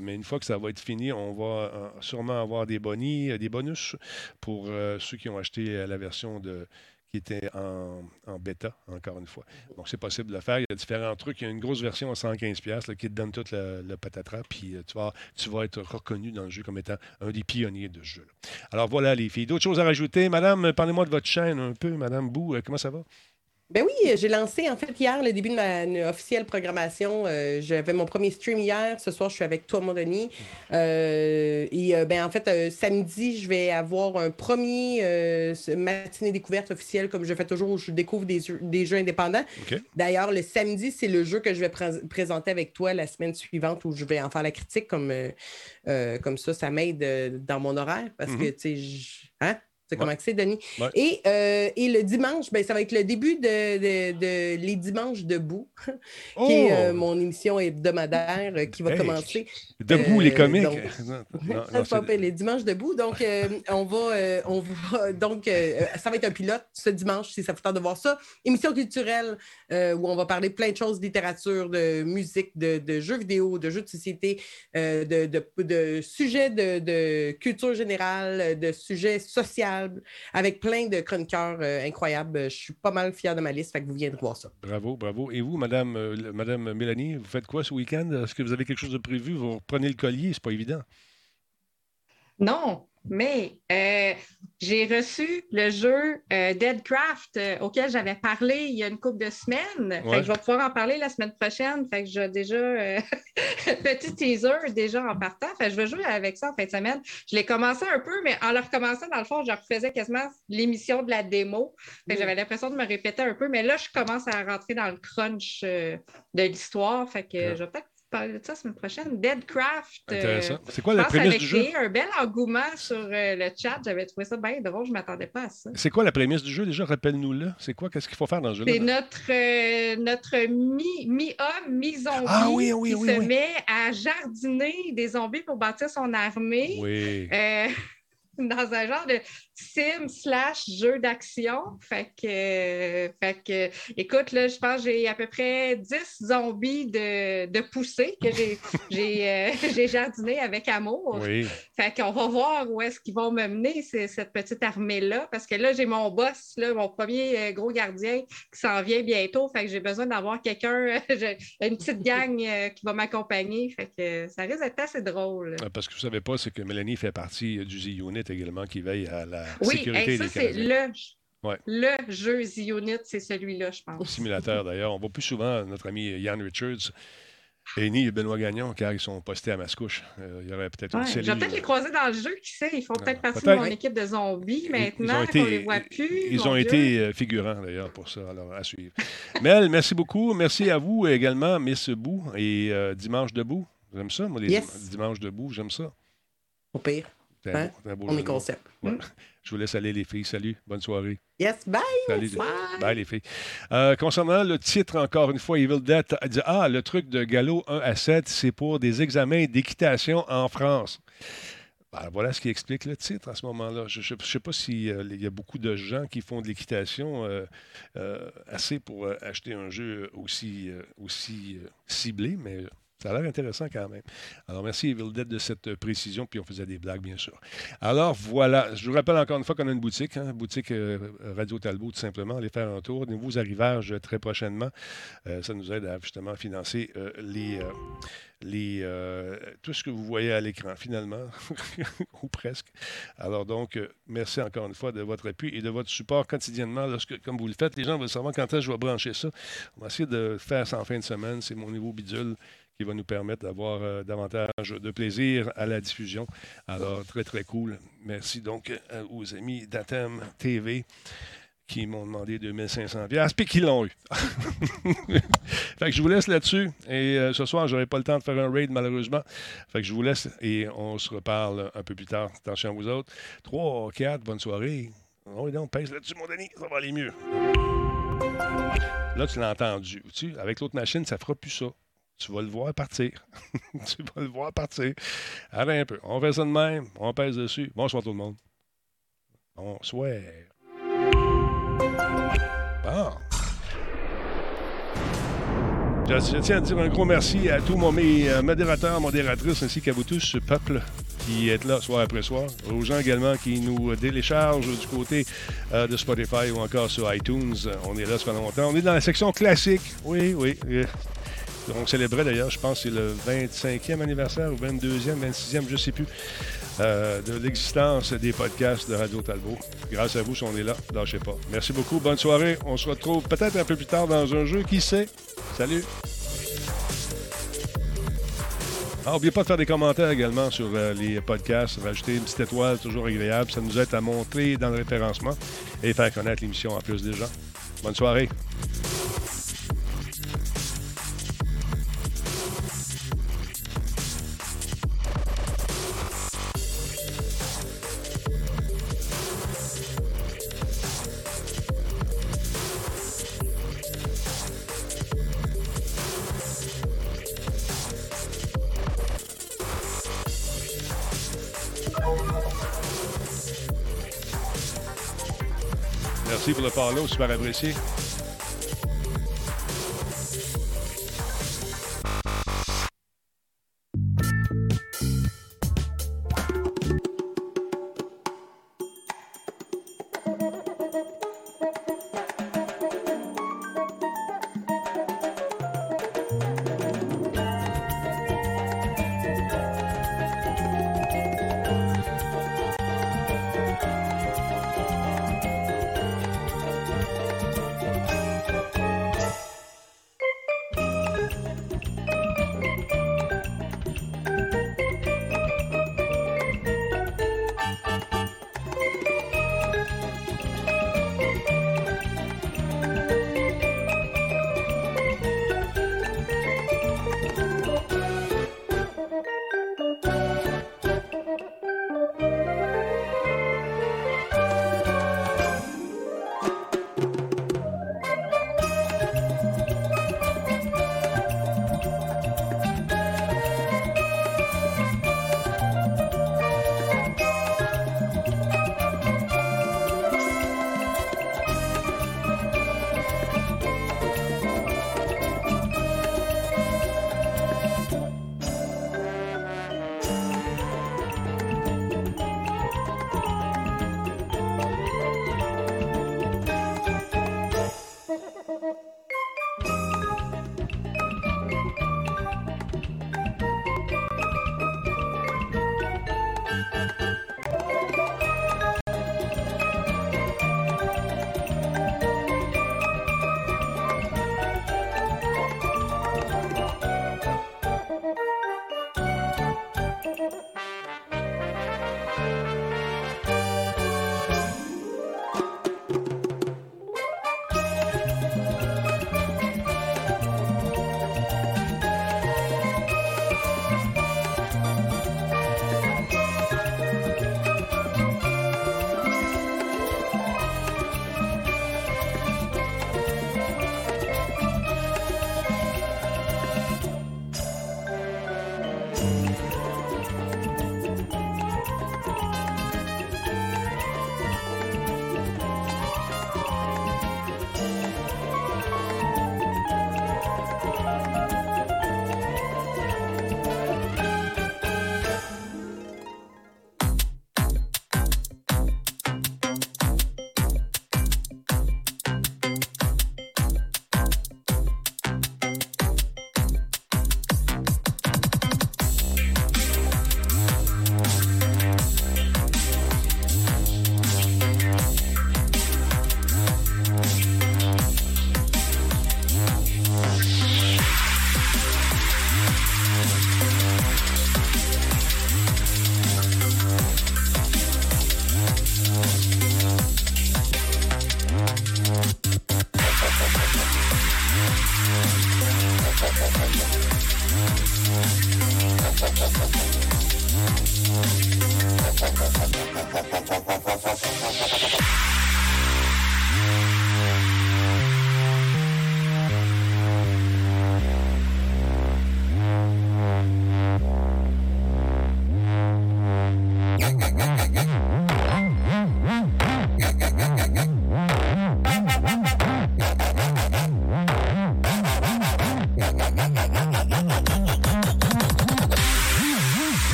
mais une fois que ça va être fini, on va sûrement avoir des bonus, des bonus pour ceux qui ont acheté la version de qui était en, bêta, encore une fois. Donc, c'est possible de le faire. Il y a différents trucs. Il y a une grosse version à 115$ qui te donne toute le, patatras. Puis tu vas, tu vas être reconnu dans le jeu comme étant un des pionniers de ce jeu. Alors voilà, les filles. D'autres choses à rajouter? Madame, parlez-moi de votre chaîne un peu. Madame Bou, comment ça va?
Ben oui, j'ai lancé en fait hier le début de ma officielle programmation. Euh, j'avais mon premier stream hier. Ce soir, je suis avec toi, mon Denis. Euh, et euh, ben en fait, samedi, je vais avoir un premier matinée découverte officielle, comme je fais toujours, où je découvre des, jeux indépendants. D'ailleurs, le samedi, c'est le jeu que je vais présenter avec toi la semaine suivante, où je vais en faire la critique comme, comme ça. Ça m'aide dans mon horaire parce que, mm-hmm. tu sais, hein? C'est comment c'est, Denis. Et, euh, et, le dimanche, ben, ça va être le début de, de, Les Dimanches debout, qui est euh, oh! mon émission hebdomadaire euh, qui va commencer.
Debout, les comiques.
Donc, les Dimanches debout. Donc, on va. on va donc, ça va être un pilote ce dimanche, si ça vous tente de voir ça. Émission culturelle où on va parler plein de choses, de littérature, de musique, de, jeux vidéo, de jeux de société, de, de, sujets de, culture générale, de sujets sociaux avec plein de chroniqueurs euh, incroyables. Je suis pas mal fier de ma liste, fait que vous viendrez voir ça.
Bravo, bravo. Et vous, Madame, euh, Madame Mélanie, vous faites quoi ce week-end? Est-ce que vous avez quelque chose de prévu? Vous prenez le collier, c'est pas évident.
Non, mais euh, j'ai reçu le jeu euh, Deadcraft euh, auquel j'avais parlé il y a une couple de semaines. je vais pouvoir en parler la semaine prochaine. Fait que j'ai déjà petit teaser déjà en partant. je vais jouer avec ça en fin de semaine. Je l'ai commencé un peu, mais en le recommençant, dans le fond, je refaisais quasiment l'émission de la démo. j'avais l'impression de me répéter un peu, mais là, je commence à rentrer dans le crunch de l'histoire. Fait que je vais peut-être parler de ça la semaine prochaine. Deadcraft.
Euh, Intéressant. c'est quoi la prémisse du jeu?
un bel engouement sur euh, le chat. J'avais trouvé ça bien drôle. Je ne m'attendais pas à ça.
C'est quoi la prémisse du jeu déjà? Rappelle-nous-le. C'est quoi? Qu'est-ce qu'il faut faire dans le jeu?
C'est notre, euh, notre mi-homme, mi-zombie ah qui se met à jardiner des zombies pour bâtir son armée.
Oui.
dans un genre de sim slash jeu d'action. Fait que, fait que, écoute, là, je pense que j'ai à peu près 10 zombies de, de poussée que j'ai, euh, jardiné avec amour. Fait qu'on va voir où est-ce qu'ils vont me mener, cette petite armée-là. Parce que là, j'ai mon boss, là, mon premier euh, gros gardien qui s'en vient bientôt. Fait que j'ai besoin d'avoir quelqu'un, une petite gang euh, qui va m'accompagner. Fait que ça risque d'être assez drôle.
Parce que vous ne savez pas, c'est que Mélanie fait partie du Z-Unit également qui veille à la sécurité
ça, c'est le, le jeu Z-Unit, c'est celui-là, je pense.
Simulateur, d'ailleurs. On voit plus souvent notre ami Yann Richards et ni Benoît Gagnon, car ils sont postés à Mascouche. Euh, il y aurait peut-être une
cellule. Je vais peut-être les croiser dans le jeu, qui sait. Ils font peut-être partie de mon équipe de zombies maintenant, qu'on ne les voit plus.
Ils ont été euh, figurants, d'ailleurs, pour ça. Alors, à suivre. Mel, merci beaucoup. Merci à vous également, Miss Bou et euh, Dimanche debout. J'aime ça, moi, les Dimanche debout, j'aime ça.
Au pire. Hein? On est concept. Hmm?
Je vous laisse aller, les filles. Salut. Bonne soirée.
Yes, bye.
Salut. Bye, les filles. Euh, concernant le titre, encore une fois, Evil Dead a dit Ah, le truc de Gallo 1 à 7, c'est pour des examens d'équitation en France. Ben, voilà ce qui explique le titre à ce moment-là. Je ne sais pas s'il euh, y a beaucoup de gens qui font de l'équitation euh, assez pour acheter un jeu aussi, aussi ciblé, mais ça a l'air intéressant quand même. Alors, merci Evil de cette précision, puis on faisait des blagues, bien sûr. Alors, voilà. Je vous rappelle encore une fois qu'on a une boutique, hein, boutique euh, Radio Talbot, tout simplement. Allez faire un tour. Nouveaux arrivages très prochainement. Euh, ça nous aide à justement financer euh, les. les, tout ce que vous voyez à l'écran, finalement, ou presque. Alors donc, merci encore une fois de votre appui et de votre support quotidiennement. Lorsque, comme vous le faites, les gens veulent savoir quand est-ce que je vais brancher ça. On va essayer de faire ça en fin de semaine. C'est mon niveau bidule qui va nous permettre d'avoir euh, davantage de plaisir à la diffusion. Alors, très, très cool. Merci donc euh, aux amis d'Atem TV qui m'ont demandé 2500 pièces puis qui l'ont eu. fait que je vous laisse là-dessus. Et euh, ce soir, je n'aurai pas le temps de faire un raid, malheureusement. Fait que je vous laisse et on se reparle un peu plus tard. Attention à vous autres. 3, 4, bonne soirée. Oh, on pèse là-dessus, mon Denis. Ça va aller mieux. Là, tu l'as entendu. Tu, avec l'autre machine, ça fera plus ça. Tu vas le voir partir. tu vas le voir partir. Allez un peu. On fait ça de même. On pèse dessus. Bonsoir tout le monde. Bonsoir. Bon. Je, tiens à dire un gros merci à tous mes euh, modérateurs, modératrices, ainsi qu'à vous tous, ce peuple qui êtes là soir après soir. Aux gens également qui nous téléchargent du côté euh, de Spotify ou encore sur iTunes. On est là, ça longtemps. On est dans la section classique. Oui, oui. On célébrait d'ailleurs, je pense, c'est le 25e anniversaire ou 22e, 26e, je ne sais plus, euh, de l'existence des podcasts de Radio Talbot. Grâce à vous, si on est là, lâchez pas. Merci beaucoup, bonne soirée. On se retrouve peut-être un peu plus tard dans un jeu, qui sait? Salut! N'oubliez ah, pas de faire des commentaires également sur euh, les podcasts, rajouter une petite étoile, toujours agréable. Ça nous aide à monter dans le référencement et faire connaître l'émission en plus des gens. Bonne soirée. Pour le follow, super apprécié.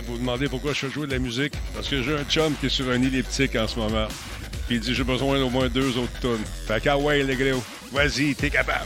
Vous demandez pourquoi je jouer de la musique. Parce que j'ai un chum qui est sur un elliptique en ce moment. Puis il dit j'ai besoin d'au moins deux autres tonnes. Fait qu'à ouais, les gros, vas-y, t'es capable.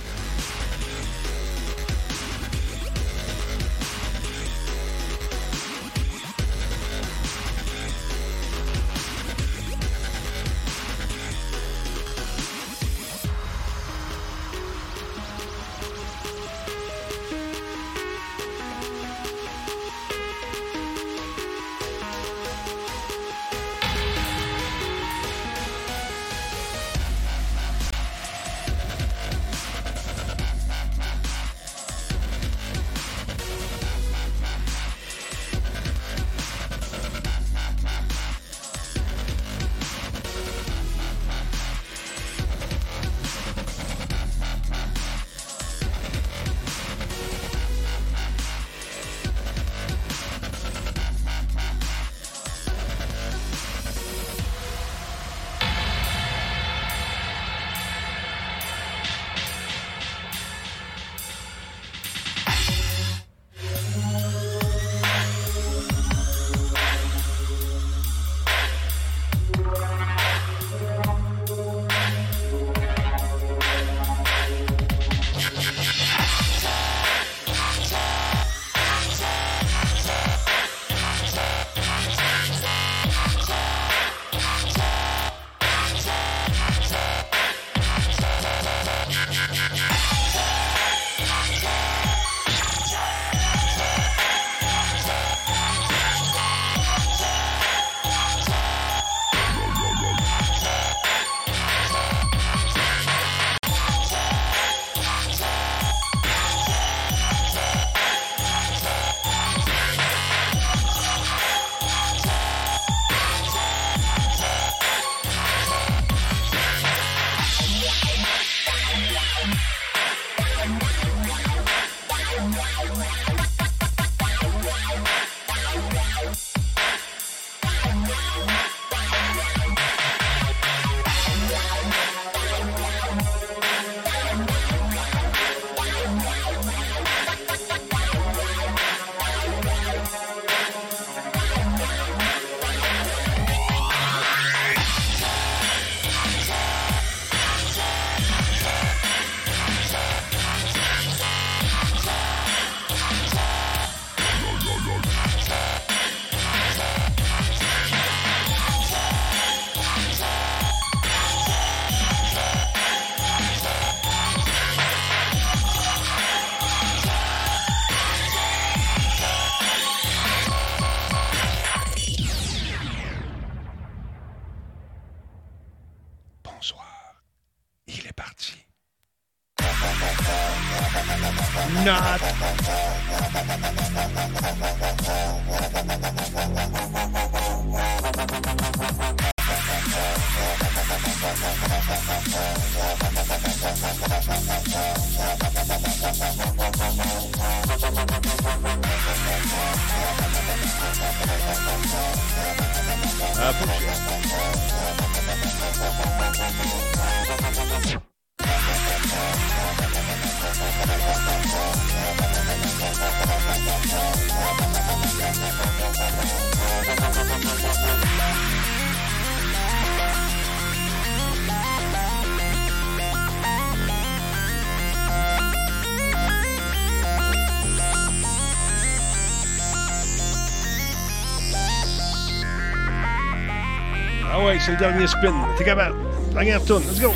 C'est le dernier spin. T'es capable. Dernière tourne. Let's go.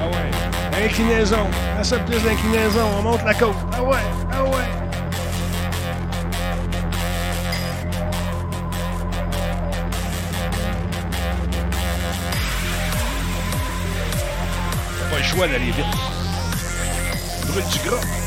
Ah ouais. Inclinaison. Un plus d'inclinaison. On monte la côte. Ah ouais. Ah ouais. pas le choix d'aller vite. Brûle du gras.